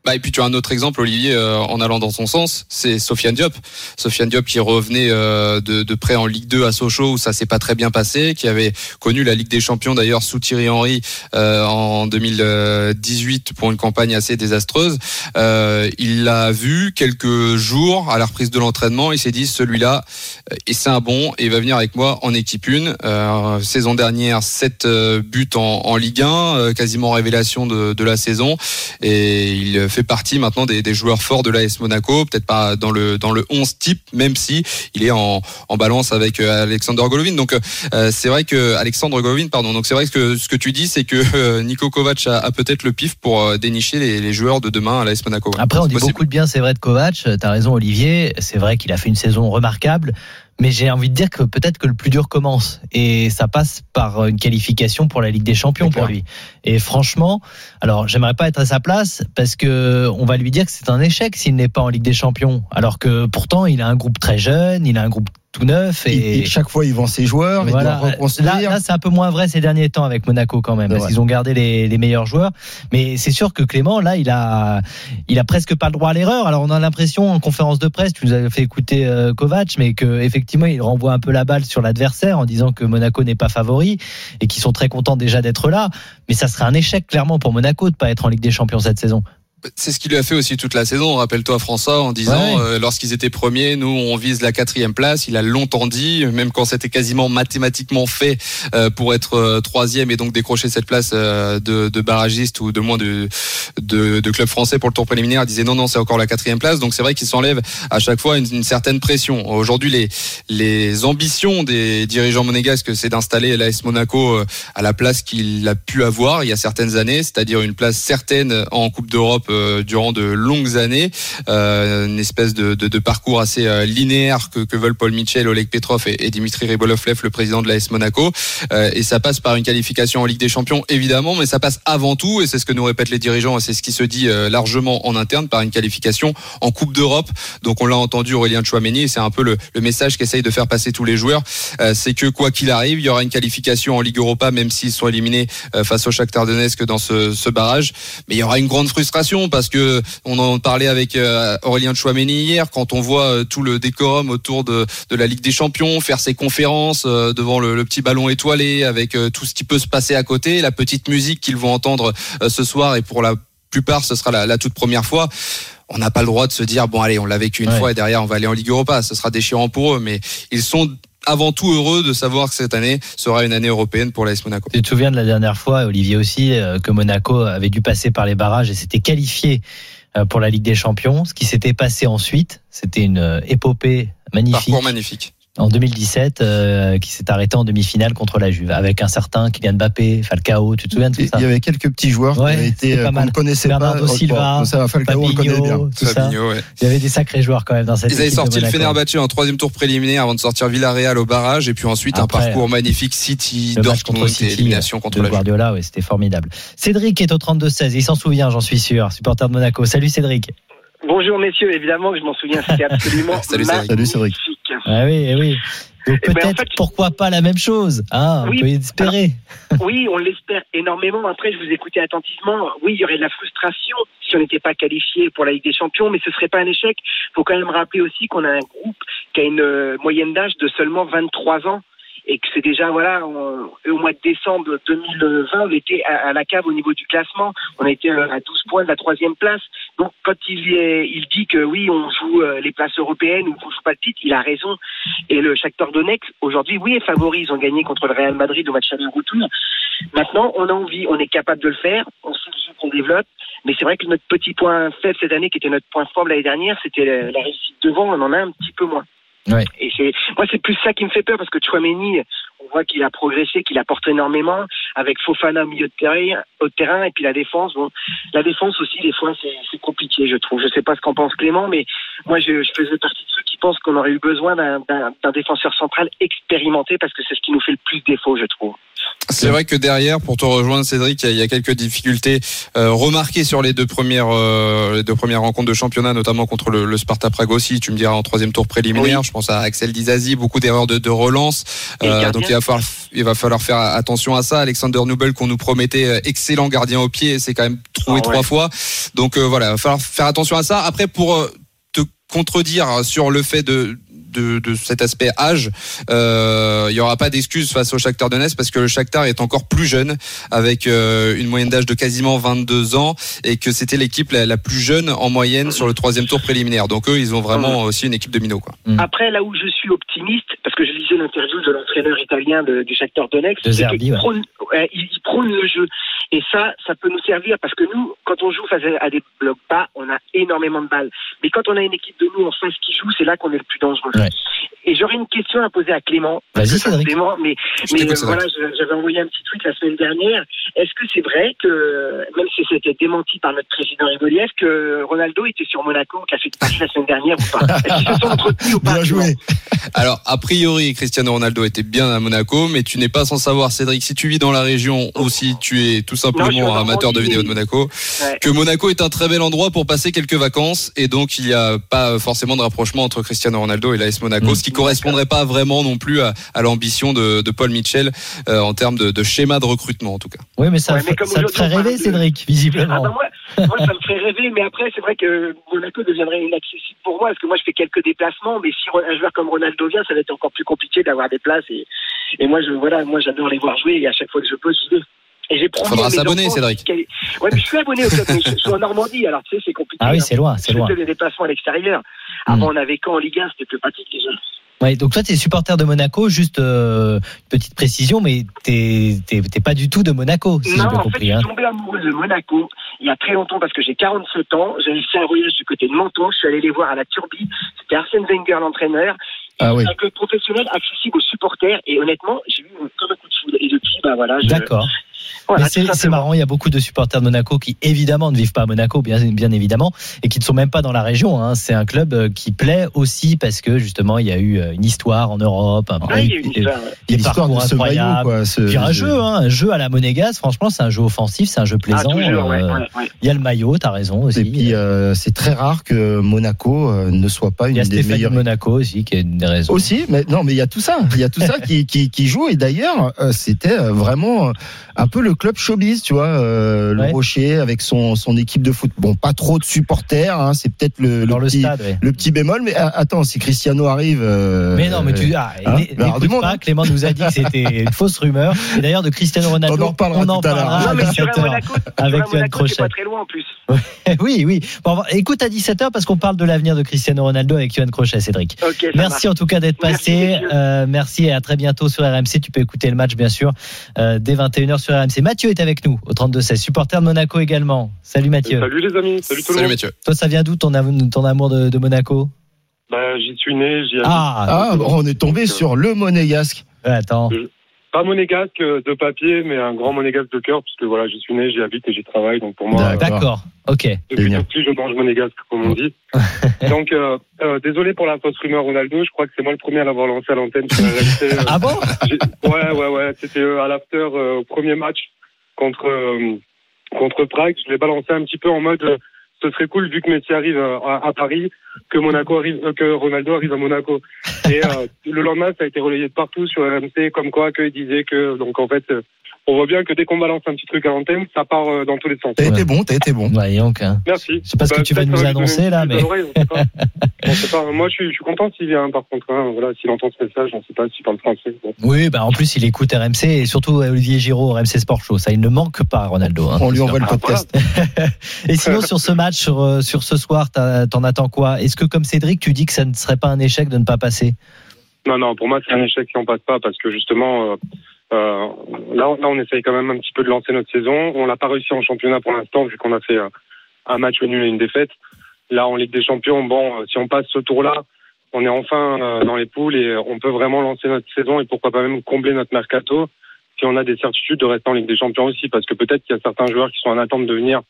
Bah, et puis tu as un autre exemple, Olivier, euh, en allant dans son sens, c'est Sofiane Diop. Sofiane Diop qui revenait euh, de, près en Ligue 2 à Sochaux où ça s'est pas très bien passé, qui avait connu la Ligue des Champions d'ailleurs sous Thierry Henry euh, en 2018 pour une campagne assez désastreuse. il l'a vu quelques jours à la reprise de l'entraînement, il s'est dit celui-là, et c'est un bon, et il va venir avec moi en équipe 1. saison dernière, 7 buts en, Ligue 1, quasiment révélation de, de la saison, et il partie maintenant des, des joueurs forts de l'AS Monaco, peut-être pas dans le dans le 11 type, même si il est en, en balance avec euh, Alexander Golovin. Donc euh, c'est vrai que Alexandre Golovin, pardon. Donc c'est vrai que ce que tu dis, c'est que euh, Nico Kovac a, a peut-être le pif pour dénicher les, les, joueurs de demain à l'AS Monaco. Après, on dit beaucoup de bien, c'est vrai de Kovac. T'as raison, Olivier. C'est vrai qu'il a fait une saison remarquable mais j'ai envie de dire que peut-être que le plus dur commence. Et ça passe par une qualification pour la Ligue des Champions pour lui. Et franchement, alors j'aimerais pas être à sa place parce que on va lui dire que c'est un échec s'il n'est pas en Ligue des Champions, alors que pourtant il a un groupe très jeune, il a un groupe tout neuf et, chaque fois il vend ses joueurs. Voilà. Là, là c'est un peu moins vrai ces derniers temps avec Monaco quand même, parce qu'ils ont gardé les, les, meilleurs joueurs. Mais c'est sûr que Clément, là, il a, il a presque pas le droit à l'erreur. Alors on a l'impression en conférence de presse, tu nous as fait écouter euh, Kovac, mais que effectivement il renvoie un peu la balle sur l'adversaire en disant que Monaco n'est pas favori et qu'ils sont très contents déjà d'être là. Mais ça serait un échec clairement pour Monaco de pas être en Ligue des Champions cette saison. C'est ce qui lui a fait aussi toute la saison. Rappelle-toi François en disant euh, lorsqu'ils étaient premiers, nous on vise la quatrième place. Il a longtemps dit, même quand c'était quasiment mathématiquement fait euh, pour être euh, troisième et donc décrocher cette place de, de, barragiste ou de moins de, de, de, club français pour le tour préliminaire, il disait non non c'est encore la quatrième place. Donc c'est vrai qu'il s'enlève à chaque fois une, certaine pression. Aujourd'hui les les ambitions des dirigeants monégasques c'est d'installer l'AS Monaco à la place qu'il a pu avoir il y a certaines années, c'est-à-dire une place certaine en Coupe d'Europe euh, durant de longues années, euh, une espèce de, parcours assez euh, linéaire que, veulent Paul Mitchell, Oleg Petrov et, Dimitri Ribolovlev, le président de l'AS Monaco. et ça passe par une qualification en Ligue des Champions, évidemment, mais ça passe avant tout, et c'est ce que nous répètent les dirigeants, et c'est ce qui se dit largement en interne, par une qualification en Coupe d'Europe. Donc on l'a entendu Aurélien Chouameni, et c'est un peu le, message qu'essayent de faire passer tous les joueurs, c'est que quoi qu'il arrive, il y aura une qualification en Ligue Europa, même s'ils sont éliminés face au Shakhtar Donetsk dans ce barrage. Mais il y aura une grande frustration parce que on en parlait avec euh, Aurélien Chouameni hier quand on voit euh, tout le décorum autour de, de la Ligue des Champions, faire ses conférences euh, devant le, petit ballon étoilé avec tout ce qui peut se passer à côté, la petite musique qu'ils vont entendre ce soir et pour la plupart ce sera la, toute première fois. On n'a pas le droit de se dire bon allez on l'a vécu une fois et derrière on va aller en Ligue Europa. Ce sera déchirant pour eux mais ils sont avant tout heureux de savoir que cette année sera une année européenne pour l'AS Monaco. Tu te souviens de la dernière fois, Olivier aussi, euh, que Monaco avait dû passer par les barrages et s'était qualifié euh, pour la Ligue des Champions. Ce qui s'était passé ensuite, c'était une euh, épopée magnifique. Parcours magnifique en 2017 euh, qui s'est arrêté en demi-finale contre la Juve avec un certain Kylian Mbappé, Falcao, tu te souviens de tout ça Il y avait quelques petits joueurs qui avaient été euh, qu'on ne connaissait Bernardo pas. Silva, ça, Falcao, on connaît bien. Tout ça. Ouais. Il y avait des sacrés joueurs quand même dans cette Ils avaient sorti le Fenerbahçe en troisième tour préliminaire avant de sortir Villarreal au barrage et puis ensuite un parcours magnifique City, Dortmund et élimination contre la Guardiola, ouais, c'était formidable. Cédric est au 32-16, il s'en souvient, j'en suis sûr, supporter de Monaco. Salut Cédric. Bonjour messieurs, évidemment que je m'en souviens, c'était absolument Salut, Cédric. Ah oui, oui. Donc eh ben, peut-être pourquoi pas la même chose hein, On peut espérer. oui, on l'espère énormément. Après, je vous écoutais attentivement. Oui, il y aurait de la frustration si on n'était pas qualifié pour la Ligue des Champions, mais ce serait pas un échec. Il faut quand même rappeler aussi qu'on a un groupe qui a une euh, moyenne d'âge de seulement 23 ans et que c'est déjà voilà au mois de décembre 2020 on était à, la cave au niveau du classement. On été euh, à 12 points de la troisième place. Donc quand il dit que oui on joue euh, les places européennes ou qu'on joue pas le titre il a raison. Et le Shakhtar Donetsk aujourd'hui oui est favori. Ils ont gagné contre le Real Madrid au match aller retour maintenant on a envie on est capable de le faire. On sait qu'on développe. Mais c'est vrai que notre petit point faible cette année qui était notre point fort l'année dernière c'était la réussite devant. On en a un petit peu moins et c'est moi c'est plus ça qui me fait peur parce que Chouameni, on voit qu'il a progressé, qu'il apporte énormément avec Fofana au milieu de terrain, au terrain et puis la défense. Bon, la défense aussi des fois c'est compliqué, je trouve. Je sais pas ce qu'en pense Clément, mais moi je, je faisais partie de ceux qui pensent qu'on aurait eu besoin d'un défenseur central expérimenté parce que c'est ce qui nous fait le plus défaut, je trouve. C'est vrai que derrière, pour te rejoindre, Cédric, il y, a quelques difficultés euh, remarquées sur les deux premières euh, les deux premières rencontres de championnat, notamment contre le, le, Sparta Prague aussi. Tu me diras en troisième tour préliminaire. Je pense à Axel Dizazi, beaucoup d'erreurs de, de, relance. Euh, donc il va falloir il va falloir faire attention à ça. Alexander Nubel qu'on nous promettait euh, excellent gardien au pied, c'est quand même trouvé ah trois fois. Donc euh, voilà, il va falloir faire attention à ça. Après pour te contredire sur le fait de de, cet aspect âge, euh, il n'y aura pas d'excuse face au Shakhtar Donetsk parce que le Shakhtar est encore plus jeune avec euh, une moyenne d'âge de quasiment 22 ans et que c'était l'équipe la, plus jeune en moyenne sur le troisième tour préliminaire. Donc eux, ils ont vraiment aussi une équipe de minots. Quoi. Mm. Après, là où je suis optimiste, parce que je lisais l'interview de l'entraîneur italien du Shakhtar Donetsk, il, prône, il prône le jeu. Et ça, ça peut nous servir parce que nous, quand on joue face à des blocs bas, on a énormément de balles. Mais quand on a une équipe de nous en face qui joue, c'est là qu'on est le plus dangereux. Et j'aurais une question à poser à Clément. Vas-y, Clément, mais, mais euh, voilà, j'avais envoyé un petit tweet la semaine dernière. Est-ce que c'est vrai que, même si c'était démenti par notre président Rigoliev, que Ronaldo était sur Monaco, qui a fait partie la semaine dernière ou pas? Est-ce qu'ils se sont entretenus ou pas Bien joué. Alors, a priori, Cristiano Ronaldo était bien à Monaco, mais tu n'es pas sans savoir, Cédric, si tu vis dans la région ou si tu es tout simplement amateur de vidéos de Monaco, que Monaco est un très bel endroit pour passer quelques vacances et donc il n'y a pas forcément de rapprochement entre Cristiano Ronaldo et l'AS Monaco, mm. ce qui correspondrait pas vraiment non plus à, l'ambition de, Paul Mitchell euh, en termes de, schéma de recrutement en tout cas. Oui, mais ça, ça te ferait rêver, Cédric, visiblement. Ah ben moi, ça me ferait rêver, mais après, c'est vrai que Monaco deviendrait inaccessible pour moi, parce que moi, je fais quelques déplacements, mais si un joueur comme Ronaldo vient, ça va être encore plus compliqué d'avoir des places. Et, et moi, je, voilà, moi, j'adore les voir jouer, et à chaque fois que je peux, je Et j'ai Faudra s'abonner, Cédric. Ouais, mais je suis abonné au club, mais je suis en Normandie, alors tu sais, c'est compliqué. Ah oui, c'est loin, c'est loin. Je fais des déplacements à l'extérieur. Avant, hmm. on avait quand en Ligue 1, c'était plus pratique déjà. Ouais, donc toi, tu es supporter de Monaco, juste euh, petite précision, mais tu n'es pas du tout de Monaco, si non, en compris. Fait, je suis hein. tombé amoureux de Monaco il y a très longtemps parce que j'ai 47 ans. J'avais fait un voyage du côté de Menton, je suis allé les voir à la Turbie. C'était Arsène Wenger, l'entraîneur. Ah oui. un club professionnel accessible aux supporters. Et honnêtement, j'ai eu comme un coup de foudre. Et depuis, bah voilà. D'accord c'est marrant, il y a beaucoup de supporters de Monaco qui évidemment ne vivent pas à Monaco, bien, bien évidemment, et qui ne sont même pas dans la région. Hein. C'est un club euh, qui plaît aussi parce que justement il y a eu euh, une histoire en Europe, un ouais, il y a une histoire, des parcours incroyables. Puis un jeu, hein, un jeu à la monégasque. Franchement, c'est un jeu offensif, c'est un jeu plaisant. Ah, euh, il y a le maillot, t'as raison aussi. Et puis c'est très rare que Monaco ne soit pas une des meilleures. Il y a Monaco aussi qui est une des raisons. Aussi, mais non, mais il y a tout ça, il y a tout ça qui, qui, qui joue. Et d'ailleurs, c'était vraiment un peu le club showbiz, tu vois, euh, le Rocher avec son, son équipe de foot. Bon, pas trop de supporters, hein, c'est peut-être le, le, petit, le petit bémol. Mais ah, attends, si Cristiano arrive. Euh, mais non, mais tu ah, hein n'écoute pas. Hein. Clément nous a dit que c'était une fausse rumeur. Et d'ailleurs, de Cristiano Ronaldo, on en reparlera, on en parlera à 17h avec Yann Crochet. pas très loin en plus. oui, oui. Bon, écoute à 17h parce qu'on parle de l'avenir de Cristiano Ronaldo avec Yoann Crochet, Cédric. merci en tout cas d'être passé. Euh, merci et à très bientôt sur RMC. Tu peux écouter le match, bien sûr, euh, dès 21h sur RMC. Mathieu est avec nous au 32-16, supporter de Monaco également. Salut Mathieu. Salut les amis, salut tout le monde. Mathieu. Toi, ça vient d'où ton, ton amour de, Monaco? Bah, J'y suis né, j'y Ah, ah on est tombé sur le monégasque. attends. Pas monégasque de papier, mais un grand monégasque de cœur, puisque voilà, j'y suis né, j'y habite et j'y travaille. Donc pour moi. D'accord, ok. Depuis tout petit, je mange monégasque, comme on dit. donc, euh, euh, désolé pour la fausse rumeur Ronaldo, je crois que c'est moi le premier à l'avoir lancé à l'antenne. Euh, ah bon? Ouais, ouais, ouais. C'était à l'after, au premier match contre, contre Prague. Je l'ai balancé un petit peu en mode ce serait cool vu que Messi arrive à, Paris, que Monaco arrive, euh, que Ronaldo arrive à Monaco. Et euh, le lendemain, ça a été relayé de partout sur RMC, comme quoi qu'il disait que donc en fait on voit bien que dès qu'on balance un petit truc à l'antenne, ça part euh, dans tous les sens. T'as été bon, t'as été bon. Voyons hein. Merci. C'est pas ce que bah, tu vas nous annoncer là, mais. Moi, je suis, je suis content s'il vient, par contre. Hein. Voilà, s'il entend ce message, on sait pas s'il parle français. Oui, bah en plus, il écoute RMC et surtout Olivier Giraud, RMC Sport Show. Ça, il ne manque pas, Ronaldo. Hein. On lui envoie le podcast. et sinon, sur ce match, sur, euh, sur ce soir, t'en attends quoi? Est-ce que, comme Cédric, tu dis que ça ne serait pas un échec de ne pas passer? Non, non, pour moi, c'est un échec si on passe pas parce que justement. Euh, euh, là, on essaye quand même un petit peu de lancer notre saison. On l'a pas réussi en championnat pour l'instant, vu qu'on a fait un match nul et une défaite. Là, en Ligue des Champions, bon, si on passe ce tour-là, on est enfin dans les poules et on peut vraiment lancer notre saison et pourquoi pas même combler notre mercato si on a des certitudes de rester en Ligue des Champions aussi, parce que peut-être qu'il y a certains joueurs qui sont en attente de venir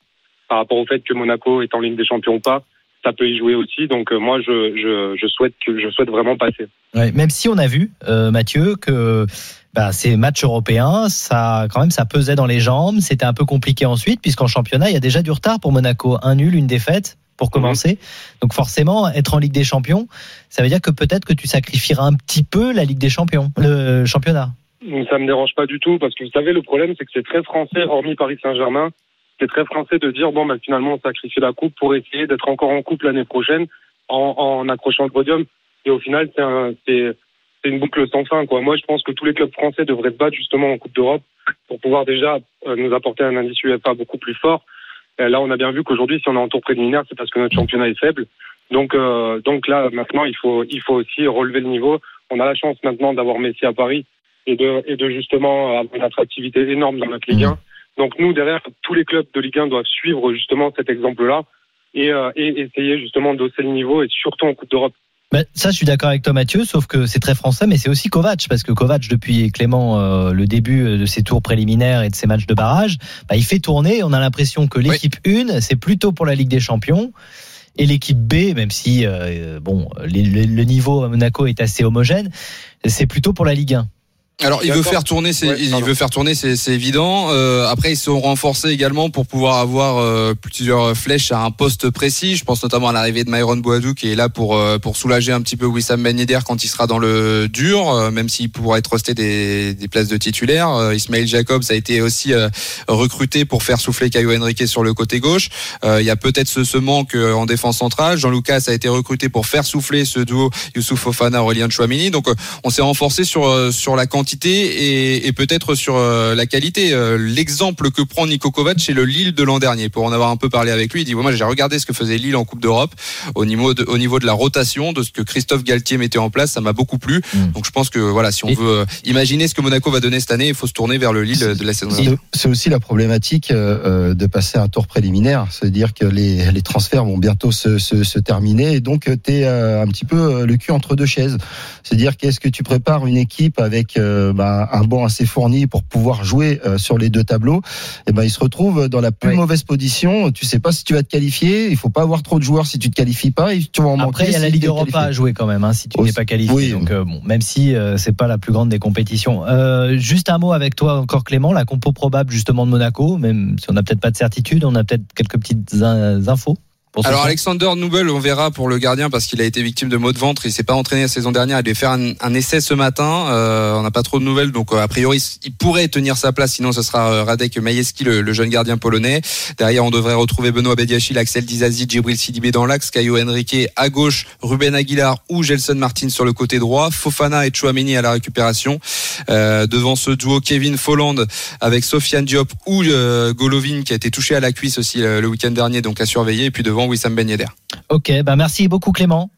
par rapport au fait que Monaco est en Ligue des Champions ou pas ça peut y jouer aussi. Donc moi, je, je, je, souhaite que je souhaite vraiment passer. Ouais, même si on a vu, euh, Mathieu, que bah, ces matchs européens, ça, quand même, ça pesait dans les jambes. C'était un peu compliqué ensuite, puisqu'en championnat, il y a déjà du retard pour Monaco. Un nul, une défaite pour commencer. Mhm. Donc forcément, être en Ligue des Champions, ça veut dire que peut-être que tu sacrifieras un petit peu la Ligue des Champions, le championnat. Ça me dérange pas du tout, parce que vous savez, le problème, c'est que c'est très français, hormis Paris Saint-Germain. C'est très français de dire, bon, bah, finalement, on sacrifie la coupe pour essayer d'être encore en coupe l'année prochaine en, en accrochant le podium. Et au final, c'est c'est une boucle sans fin. Quoi. Moi, je pense que tous les clubs français devraient battre justement en Coupe d'Europe pour pouvoir déjà euh, nous apporter un indice UEFA beaucoup plus fort. là, on a bien vu qu'aujourd'hui, si on est en tour préliminaire, c'est parce que notre championnat est faible. Donc, euh, donc là, maintenant, il faut, il faut aussi relever le niveau. On a la chance maintenant d'avoir Messi à Paris et de, et de justement avoir une attractivité énorme dans notre Ligue 1. Donc nous, derrière, tous les clubs de Ligue 1 doivent suivre justement cet exemple-là et, euh, et essayer justement d'hausser le niveau et surtout en Coupe d'Europe. Bah, ça, je suis d'accord avec toi, Mathieu, sauf que c'est très français, mais c'est aussi Kovac, parce que Kovac, depuis Clément, euh, le début de ses tours préliminaires et de ses matchs de barrage, bah, il fait tourner. On a l'impression que l'équipe 1, c'est plutôt pour la Ligue des Champions. Et l'équipe B, même si euh, bon, le niveau à Monaco est assez homogène, c'est plutôt pour la Ligue 1. Alors il veut faire tourner, c'est il veut faire tourner, c'est évident. Euh, après ils sont renforcés également pour pouvoir avoir euh, plusieurs flèches à un poste précis. Je pense notamment à l'arrivée de Myron Boadou qui est là pour euh, pour soulager un petit peu Wissam Ben Yedder quand il sera dans le dur, euh, même s'il pourra être resté des, des places de titulaire. Ismail Jacobs a été aussi recruté pour faire souffler Caio Henrique sur le côté gauche. Il y a peut-être ce, ce, manque en défense centrale. Jean Lucas a été recruté pour faire souffler ce duo Youssouf Fofana Aurélien Chouamini. Donc on s'est renforcé sur sur la quantité quantité et, peut-être sur euh, la qualité. Euh, l'exemple que prend Niko Kovac, c'est le Lille de l'an dernier. Pour en avoir un peu parlé avec lui, il dit moi j'ai regardé ce que faisait Lille en Coupe d'Europe au niveau de, au niveau de la rotation, de ce que Christophe Galtier mettait en place, ça m'a beaucoup plu. Mm. Donc je pense que voilà, si on veut imaginer ce que Monaco va donner cette année, il faut se tourner vers le Lille de la saison. C'est aussi la problématique de passer un tour préliminaire, c'est-à-dire que les, les, transferts vont bientôt se, se, se terminer et donc tu es un petit peu le cul entre deux chaises. C'est-à-dire qu'est-ce que tu prépares une équipe avec bah, un banc assez fourni pour pouvoir jouer euh, sur les deux tableaux, et eh ben il se retrouve dans la plus mauvaise position. Tu sais pas si tu vas te qualifier. Il faut pas avoir trop de joueurs si tu te qualifies pas. tu vas en Après, il y a la Ligue Europa à jouer quand même hein, si tu n'es pas qualifié. Donc euh, bon, même si euh, c'est pas la plus grande des compétitions. juste un mot avec toi encore Clément, la compo probable justement de Monaco, même si on n'a peut-être pas de certitude, on a peut-être quelques petites infos. Alors Alexander Noubel, on verra pour le gardien parce qu'il a été victime de maux de ventre. Il s'est pas entraîné la saison dernière. Il devait faire un, essai ce matin. Euh, on n'a pas trop de nouvelles, donc euh, a priori il pourrait tenir sa place. Sinon, ce sera euh, Radek Majewski, le, jeune gardien polonais. Derrière, on devrait retrouver Benoît Bediachil, Axel Dizazi, Djibril Sidibé dans l'axe, Caio Henrique à gauche, Ruben Aguilar ou Gelson Martin sur le côté droit, Fofana et Chouameni à la récupération. devant ce duo Kevin Folland avec Sofiane Diop ou Golovin qui a été touché à la cuisse aussi le week-end dernier, donc à surveiller. Et puis devant Wissam Ben Yedder. Ok, bah merci beaucoup Clément.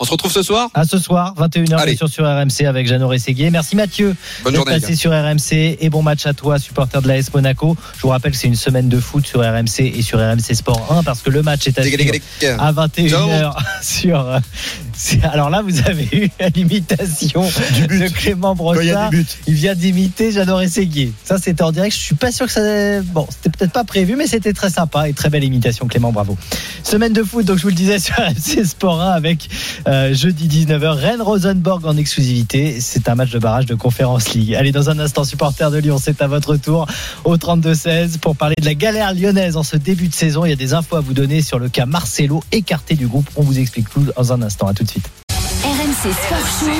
On se retrouve ce soir À ce soir, 21h sur, sur RMC avec Jeannot Rességuier. Merci Mathieu Bonne journée, passé sur RMC et bon match à toi, supporter de l'AS Monaco. Je vous rappelle que c'est une semaine de foot sur RMC et sur RMC Sport 1 parce que le match est à, à 21h sur. Alors là, vous avez eu l'imitation de Clément Brossard. Il, vient d'imiter Jeannot Rességuier. Ça, c'était en direct. Je suis pas sûr que ça. Bon, c'était peut-être pas prévu, mais c'était très sympa et très belle imitation, Clément. Bravo. Semaine de foot, donc je vous le disais sur RMC Sport 1 avec euh, jeudi 19h. Rennes-Rosenborg en exclusivité. C'est un match de barrage de Conférence League. Allez, dans un instant, supporter de Lyon, c'est à votre tour au 32-16 pour parler de la galère lyonnaise en ce début de saison. Il y a des infos à vous donner sur le cas Marcelo écarté du groupe. On vous explique tout dans un instant. À tout de suite. RMC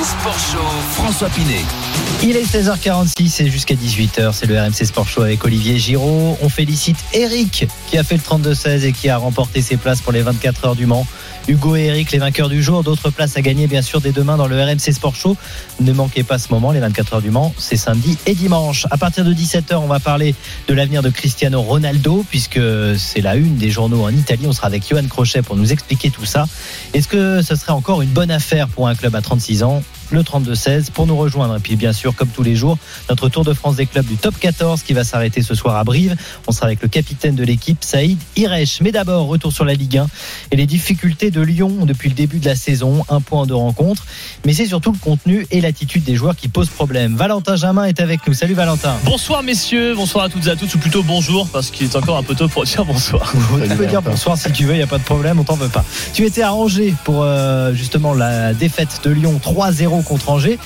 Sport Show. François Pinet. Il est 16h46 et jusqu'à 18h, c'est le RMC Sport Show avec Olivier Giraud. On félicite Eric qui a fait le 32-16 et qui a remporté ses places pour les 24 heures du Mans. Hugo et Eric, les vainqueurs du jour. D'autres places à gagner, bien sûr, dès demain dans le RMC Sport Show. Ne manquez pas ce moment, les 24 heures du Mans, c'est samedi et dimanche. À partir de 17h, on va parler de l'avenir de Cristiano Ronaldo, puisque c'est la une des journaux en Italie. On sera avec Johan Crochet pour nous expliquer tout ça. Est-ce que ce serait encore une bonne affaire pour un club à 36 ans? Le 32-16 pour nous rejoindre. Et puis bien sûr, comme tous les jours, notre Tour de France des clubs du top 14 qui va s'arrêter ce soir à Brive. On sera avec le capitaine de l'équipe, Saïd Iresh. Mais d'abord, retour sur la Ligue 1 et les difficultés de Lyon depuis le début de la saison. Un point de rencontre. Mais c'est surtout le contenu et l'attitude des joueurs qui posent problème. Valentin Jamin est avec nous. Salut Valentin. Bonsoir messieurs, bonsoir à toutes et à tous, ou plutôt bonjour, parce qu'il est encore un peu tôt pour dire bonsoir. tu peux dire bonsoir si tu veux, il n'y a pas de problème, on t'en veut pas. Tu étais arrangé pour euh, justement la défaite de Lyon 3-0 contre Angers.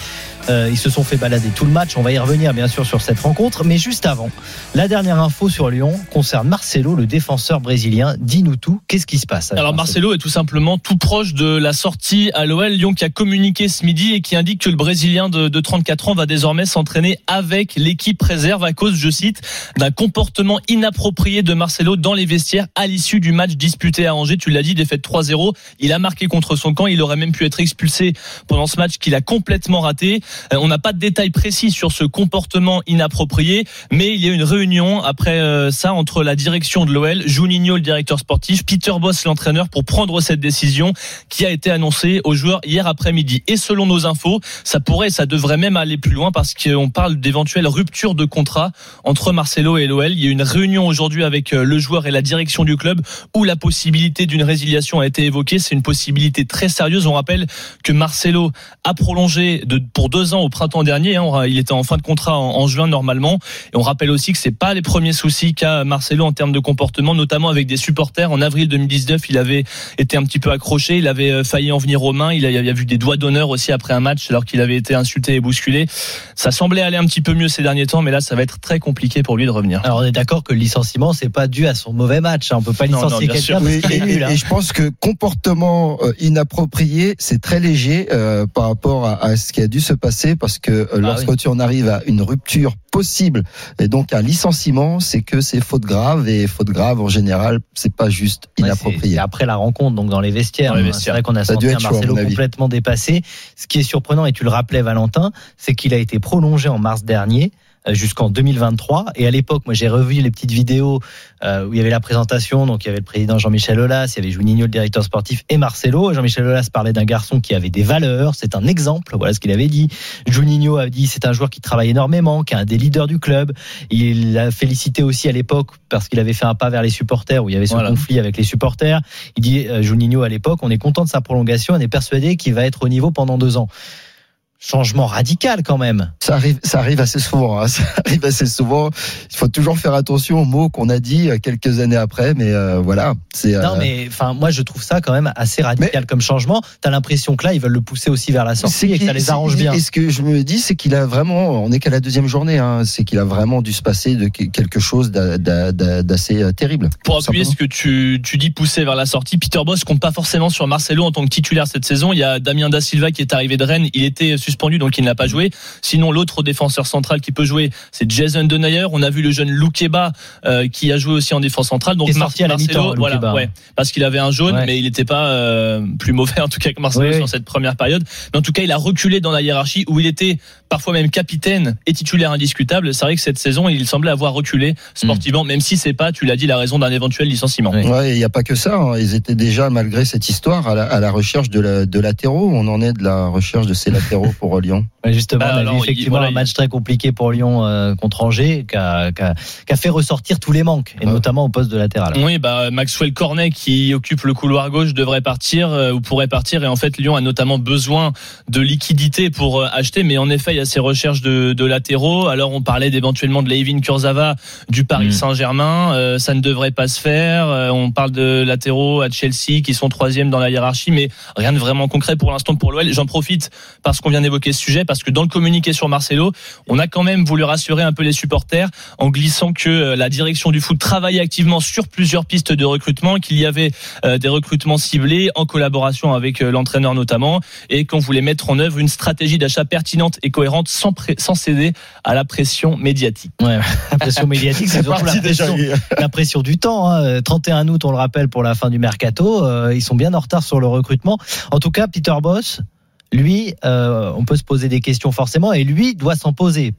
Euh, ils se sont fait balader tout le match. On va y revenir bien sûr sur cette rencontre. Mais juste avant, la dernière info sur Lyon concerne Marcelo, le défenseur brésilien. Dis-nous tout. Qu'est-ce qui se passe Alors Marcelo est tout simplement tout proche de la sortie à l'OL. Lyon qui a communiqué ce midi et qui indique que le Brésilien de, de 34 ans va désormais s'entraîner avec l'équipe réserve à cause, je cite, d'un comportement inapproprié de Marcelo dans les vestiaires à l'issue du match disputé à Angers. Tu l'as dit, défaite 3-0. Il a marqué contre son camp. Il aurait même pu être expulsé pendant ce match qu'il a complètement raté. Euh, on n'a pas de détails précis sur ce comportement inapproprié, mais il y a une réunion après euh, ça entre la direction de l'OL, Juninho, le directeur sportif, Peter Boss, l'entraîneur, pour prendre cette décision qui a été annoncée aux joueurs hier après-midi. Et selon nos infos, ça pourrait, ça devrait même aller plus loin parce qu'on parle d'éventuelles ruptures de contrat entre Marcelo et l'OL. Il y a une réunion aujourd'hui avec euh, le joueur et la direction du club où la possibilité d'une résiliation a été évoquée. C'est une possibilité très sérieuse. On rappelle que Marcelo a prolongé pour deux ans au printemps dernier. Hein. il était en fin de contrat en, juin normalement. Et on rappelle aussi que c'est pas les premiers soucis qu'a Marcelo en termes de comportement, notamment avec des supporters. En avril 2019, il avait été un petit peu accroché. Il avait euh, failli en venir aux mains. Il a, il a vu des doigts d'honneur aussi après un match alors qu'il avait été insulté et bousculé. Ça semblait aller un petit peu mieux ces derniers temps, mais là, ça va être très compliqué pour lui de revenir. Alors on est d'accord que le licenciement, c'est pas dû à son mauvais match. Hein. On peut pas licencier quelqu'un et, hein. je pense que comportement euh, inapproprié, c'est très léger euh, par rapport à, à, ce qui a dû se passer passer parce que ah lorsque tu en arrives à une rupture possible et donc un licenciement, c'est que c'est faute grave et faute grave en général, c'est pas juste inapproprié. après la rencontre, donc dans les vestiaires, hein, c'est vrai qu'on a senti un Marcelo complètement dépassé. Ce qui est surprenant, et tu le rappelais Valentin, c'est qu'il a été prolongé en mars dernier euh, jusqu'en 2023. Et à l'époque, moi, j'ai revu les petites vidéos euh, où il y avait la présentation. Donc, il y avait le président Jean-Michel Aulas, il y avait Juninho, le directeur sportif, et Marcelo. Jean-Michel Aulas parlait d'un garçon qui avait des valeurs. C'est un exemple. Voilà ce qu'il avait dit. Juninho a dit c'est un joueur qui travaille énormément, qui est un des leaders du club. Il a félicité aussi à l'époque parce qu'il avait fait un pas vers les supporters où il y avait ce conflit avec les supporters. Il dit euh, Juninho à l'époque, on est content de sa prolongation, on est persuadé qu'il va être au niveau pendant deux ans changement radical quand même. Ça arrive, ça arrive assez souvent. Hein. Ça arrive assez souvent. Il faut toujours faire attention aux mots qu'on a dit euh, quelques années après, mais euh, voilà. C'est. Non, euh, mais enfin, moi je trouve ça quand même assez radical comme changement. T'as l'impression que là ils veulent le pousser aussi vers la sortie et que ça les arrange bien. Et ce que je me dis, c'est qu'il a vraiment, on n'est qu'à la deuxième journée, hein, c'est qu'il a vraiment dû se passer de quelque chose d'assez terrible. Pour appuyer ce que tu, tu dis, pousser vers la sortie, Peter Boss compte pas forcément sur Marcelo en tant que titulaire cette saison. Il y a Damien da Silva qui est arrivé de Rennes. Il était suspendu, donc il n'a pas joué. Sinon, l'autre défenseur central qui peut jouer, c'est Jason Denayer. On a vu le jeune Loukeba euh, qui a joué aussi en défense centrale. Donc sorti à la mi-temps, voilà, ouais, parce qu'il avait un jaune, mais il n'était pas euh, plus mauvais en tout cas que Marcelo sur cette première période. Mais en tout cas, il a reculé dans la hiérarchie où il était parfois même capitaine et titulaire indiscutable. C'est vrai que cette saison, il semblait avoir reculé sportivement, même si c'est pas, tu l'as dit, la raison d'un éventuel licenciement. Ouais, il n'y a pas que ça. Hein. Ils étaient déjà, malgré cette histoire, à la, à la recherche de, la, de latéraux. On en est de la recherche de ces latéraux pour Lyon. justement, bah, on a vu effectivement un match très compliqué pour Lyon euh, contre Angers, qui a, qui, a, fait ressortir tous les manques, et notamment au poste de latéral. Oui, bah, Maxwell Cornet, qui occupe le couloir gauche, devrait partir euh, ou pourrait partir. Et en fait, Lyon a notamment besoin de liquidité pour euh, acheter. Mais en effet, il y a ces recherches de, de latéraux. Alors, on parlait d'éventuellement de Levin Kurzawa du Paris mm. Saint-Germain. ça ne devrait pas se faire. on parle de latéraux à Chelsea qui sont troisième dans la hiérarchie, mais rien de vraiment concret pour l'instant pour l'OL. J'en profite parce qu'on vient d'évoquer ce sujet, parce que dans le communiqué sur Marcelo, on a quand même voulu rassurer un peu les supporters en glissant que euh, la direction du foot travaillait activement sur plusieurs pistes de recrutement, qu'il y avait euh, des recrutements ciblés en collaboration avec euh, l'entraîneur notamment, et qu'on voulait mettre en œuvre une stratégie d'achat pertinente et cohérente sans, sans céder à la pression médiatique. Ouais, la pression médiatique, c'est surtout la pression, la pression du temps. Hein. 31 août, on le rappelle, pour la fin du mercato. ils sont bien en retard sur le recrutement. En tout cas, Peter Boss, lui, euh, on peut se poser des questions forcément, et lui doit s'en poser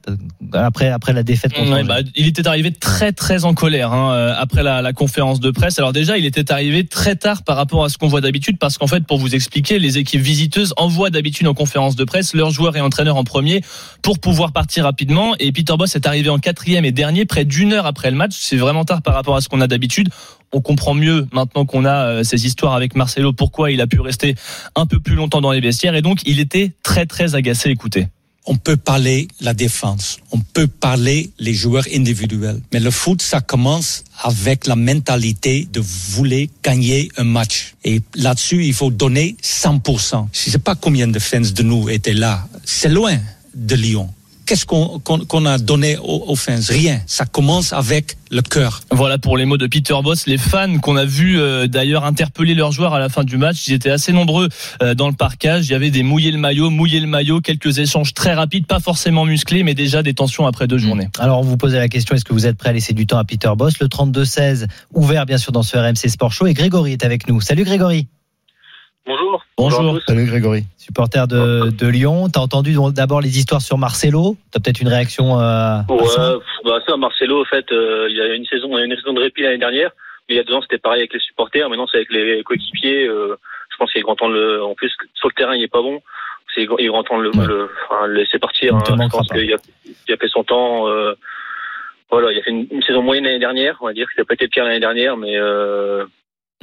après après la défaite. Contre bah, il était arrivé très très en colère hein, euh, après la, la, conférence de presse. Alors déjà, il était arrivé très tard par rapport à ce qu'on voit d'habitude, parce qu'en fait, pour vous expliquer, les équipes visiteuses envoient d'habitude en conférence de presse leurs joueurs et entraîneurs en premier pour pouvoir partir rapidement. Et Peter Boss est arrivé en quatrième et dernier, près d'une heure après le match. C'est vraiment tard par rapport à ce qu'on a d'habitude on comprend mieux maintenant qu'on a euh, ces histoires avec Marcelo pourquoi il a pu rester un peu plus longtemps dans les vestiaires et donc il était très très agacé. Écoutez. On peut parler la défense, on peut parler les joueurs individuels, mais le foot ça commence avec la mentalité de vouloir gagner un match. Et là-dessus, il faut donner 100%. Je sais pas combien de fans de nous étaient là. C'est loin de Lyon qu'est-ce qu'on a donné aux, fans? Rien. Ça commence avec le cœur. Voilà pour les mots de Peter Boss. Les fans qu'on a vu euh, d'ailleurs interpeller leurs joueurs à la fin du match, ils étaient assez nombreux euh, dans le parcage. Il y avait des mouillés le maillot, mouillés le maillot, quelques échanges très rapides, pas forcément musclés, mais déjà des tensions après deux journées. Alors on vous posait la question, est-ce que vous êtes prêt à laisser du temps à Peter Boss? Le 32-16, ouvert bien sûr dans ce RMC Sport Show. Et Grégory est avec nous. Salut Grégory. Bonjour. Bonjour. Salut Grégory. Supporter de, de Lyon. T'as entendu d'abord les histoires sur Marcelo? T'as peut-être une réaction euh, Ouais, ça, bah ça Marcelo, en fait, euh, il y a une saison, il y a une saison de répit l'année dernière. Il y a deux ans, c'était pareil avec les supporters. Maintenant, c'est avec les coéquipiers. Euh, je pense qu'il est grand temps de le. En plus, sur le terrain, il est pas bon. C'est il est grand temps de le, le, enfin, le laisser partir. Hein. Je pense qu'il a, il a fait son temps. Euh, voilà, il a fait une, une saison moyenne l'année dernière. On va dire que ça pas été le cas l'année dernière, mais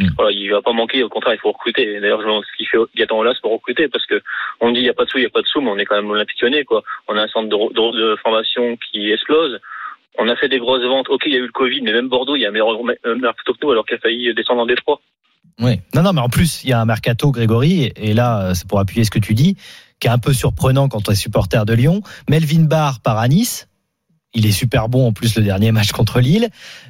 euh, Mm. Voilà, il va pas manquer, au contraire, il faut recruter. D'ailleurs, ce qu'il fait Gaëtan là, pour recruter, parce que on dit il y a pas de sous, il y a pas de sous, mais on est quand même olympique quoi. On a un centre de, de, formation qui explose. On a fait des grosses ventes. Ok, il y a eu le Covid, mais même Bordeaux, il y a un meilleur mercato que nous, alors qu'il a failli descendre en Détroit. Oui. Non, non, mais en plus, il y a un mercato, Grégory, et là, c'est pour appuyer ce que tu dis, qui est un peu surprenant quand on est supporter de Lyon. Melvin Barr part à Nice il est super bon en plus le dernier match contre Lille.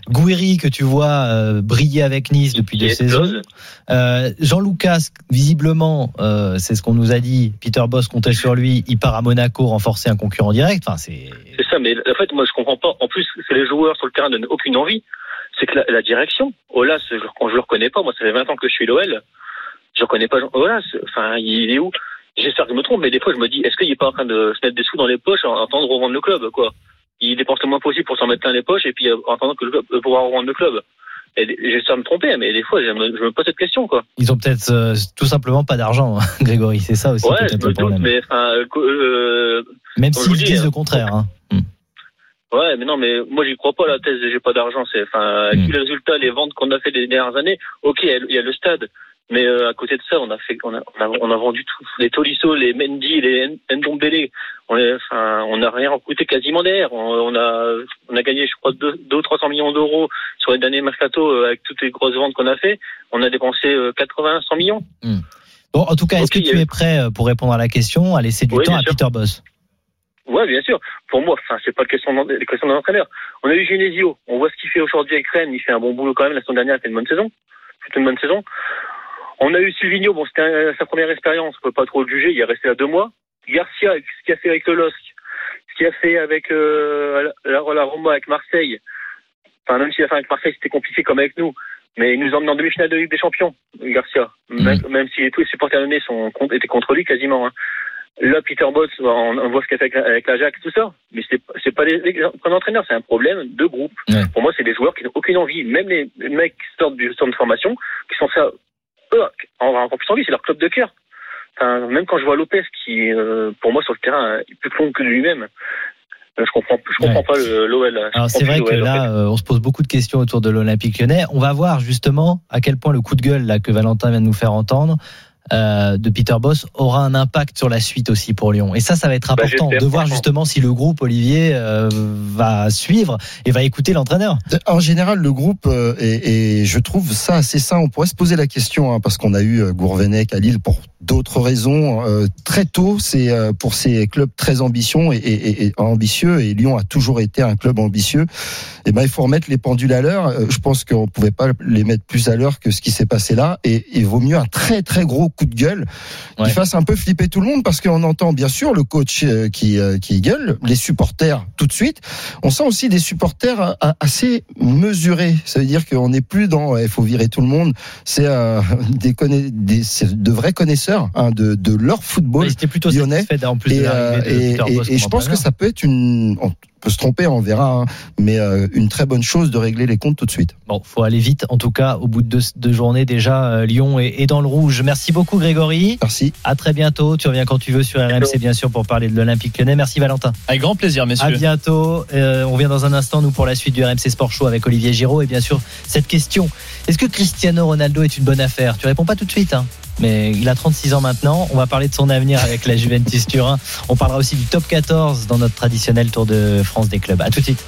Gouiri que tu vois euh, briller avec Nice depuis deux saisons. Euh, Jean Lucas, visiblement, euh, c'est ce qu'on nous a dit. Peter Boss comptait sur lui. Il part à Monaco renforcer un concurrent direct. Enfin, c'est. C'est ça, mais en fait, moi je comprends pas. En plus, c'est les joueurs sur le terrain donnent aucune envie. C'est que la, la direction. Olas, quand je le reconnais pas, moi ça fait 20 ans que je suis l'OL. Je reconnais pas Olas. Enfin, il est où? J'espère que je me trompe, mais des fois je me dis, est-ce qu'il est pas en train de se mettre des sous dans les poches en attendant de revendre le club, quoi? Il dépense le moins possible pour s'en mettre plein les poches et puis euh, en attendant que le club, euh, pouvoir revendre le club. Et j'espère me tromper, mais des fois, je me, je me pose cette question, quoi. Ils ont peut-être euh, tout simplement pas d'argent, hein, Grégory. C'est ça aussi. Ouais, je me doute, mais enfin, euh, même s'ils disent hein. le contraire. Hein. Hmm. Ouais, mais non, mais moi j'y crois pas la thèse. J'ai pas d'argent. C'est enfin, hmm. les résultats, les ventes qu'on a fait les dernières années. Ok, il y a le stade, mais euh, à côté de ça, on a fait, on a, on a, vendu tout, les Tolisso, les Mendy, les Ndombele. On n'a enfin, on a rien recruté quasiment d'air. On, a, on a gagné, je crois, 2 ou 300 millions d'euros sur les derniers mercato euh, avec toutes les grosses ventes qu'on a fait. On a dépensé 80, euh, 100 millions. Hmm. Bon, en tout cas, est-ce que tu es prêt pour répondre à la question, à laisser du temps à Peter Boss? Ouais, bien sûr. Pour moi, enfin, c'est pas question de, question d'un entraîneur. On a eu Genesio. On voit ce qu'il fait aujourd'hui avec Rennes. Il fait un bon boulot quand même. La semaine dernière, il fait une bonne saison. C'était une bonne saison. On a eu Silvino, bon, c'était sa première expérience, on peut pas trop le juger, il est resté là deux mois. Garcia, ce qu'il a fait avec le LOSC, ce qu'il a fait avec euh, la, la Roma, avec Marseille, enfin, même s'il a fait avec Marseille, c'était compliqué comme avec nous, mais il nous a emmené en demi-finale de Ligue des Champions, Garcia, même, mmh. si tous les supporters sont, étaient contre lui quasiment. Hein. Là, Peter Boss, on, voit ce qu'il a fait avec, l'Ajax, tout ça. Mais c'est, pas les, entraîneurs, c'est un problème de groupe. Pour moi, c'est des joueurs qui n'ont aucune envie. Même les mecs qui sortent du centre de formation, qui sont ça eux, encore plus envie, c'est leur club de cœur. Enfin, même quand je vois Lopez, qui, euh, pour moi, sur le terrain, est plus plomb que lui-même. Euh, je comprends, je comprends pas l'OL. Alors c'est vrai que là, euh, on se pose beaucoup de questions autour de l'Olympique Lyonnais. On va voir justement à quel point le coup de gueule là que Valentin vient de nous faire entendre euh, de Peter Boss aura un impact sur la suite aussi pour Lyon. Et ça, ça va être bah, important de voir justement si le groupe Olivier euh, va suivre et va écouter l'entraîneur. En général, le groupe euh, et, je trouve ça assez sain. On pourrait se poser la question hein, parce qu'on a eu Gourvenec à Lille pour d'autres raisons très tôt. C'est pour ces clubs très ambitieux et, et, ambitieux et Lyon a toujours été un club ambitieux. Et eh ben il faut remettre les pendules à l'heure. Je pense qu'on pouvait pas les mettre plus à l'heure que ce qui s'est passé là. Et il vaut mieux un très très gros coup de gueule qui fasse un peu flipper tout le monde parce qu'on entend bien sûr le coach euh, qui, euh, qui gueule, les supporters tout de suite. On sent aussi des supporters euh, assez mesurés. Ça veut dire qu'on n'est plus dans il faut virer tout le monde. C'est des, des de vrais connaisseurs hein, de, de leur football plutôt lyonnais. En plus et, et, je pense que ça peut être une peut se tromper, on verra, hein. mais euh, une très bonne chose de régler les comptes tout de suite. Bon, faut aller vite. En tout cas, au bout de deux, journées déjà, euh, Lyon est, dans le rouge. Merci beaucoup, Grégory. Merci. À très bientôt. Tu reviens quand tu veux sur RMC, bien sûr, pour parler de l'Olympique Lyonnais. Merci, Valentin. Avec grand plaisir, messieurs. À bientôt. Euh, on revient dans un instant, nous, pour la suite du RMC Sport Show avec Olivier Giraud. Et bien sûr, cette question est-ce que Cristiano Ronaldo est une bonne affaire? Tu réponds pas tout de suite. Hein mais il a 36 ans maintenant. On va parler de son avenir avec la Juventus Turin. On parlera aussi du top 14 dans notre traditionnel Tour de France des clubs. À tout de suite.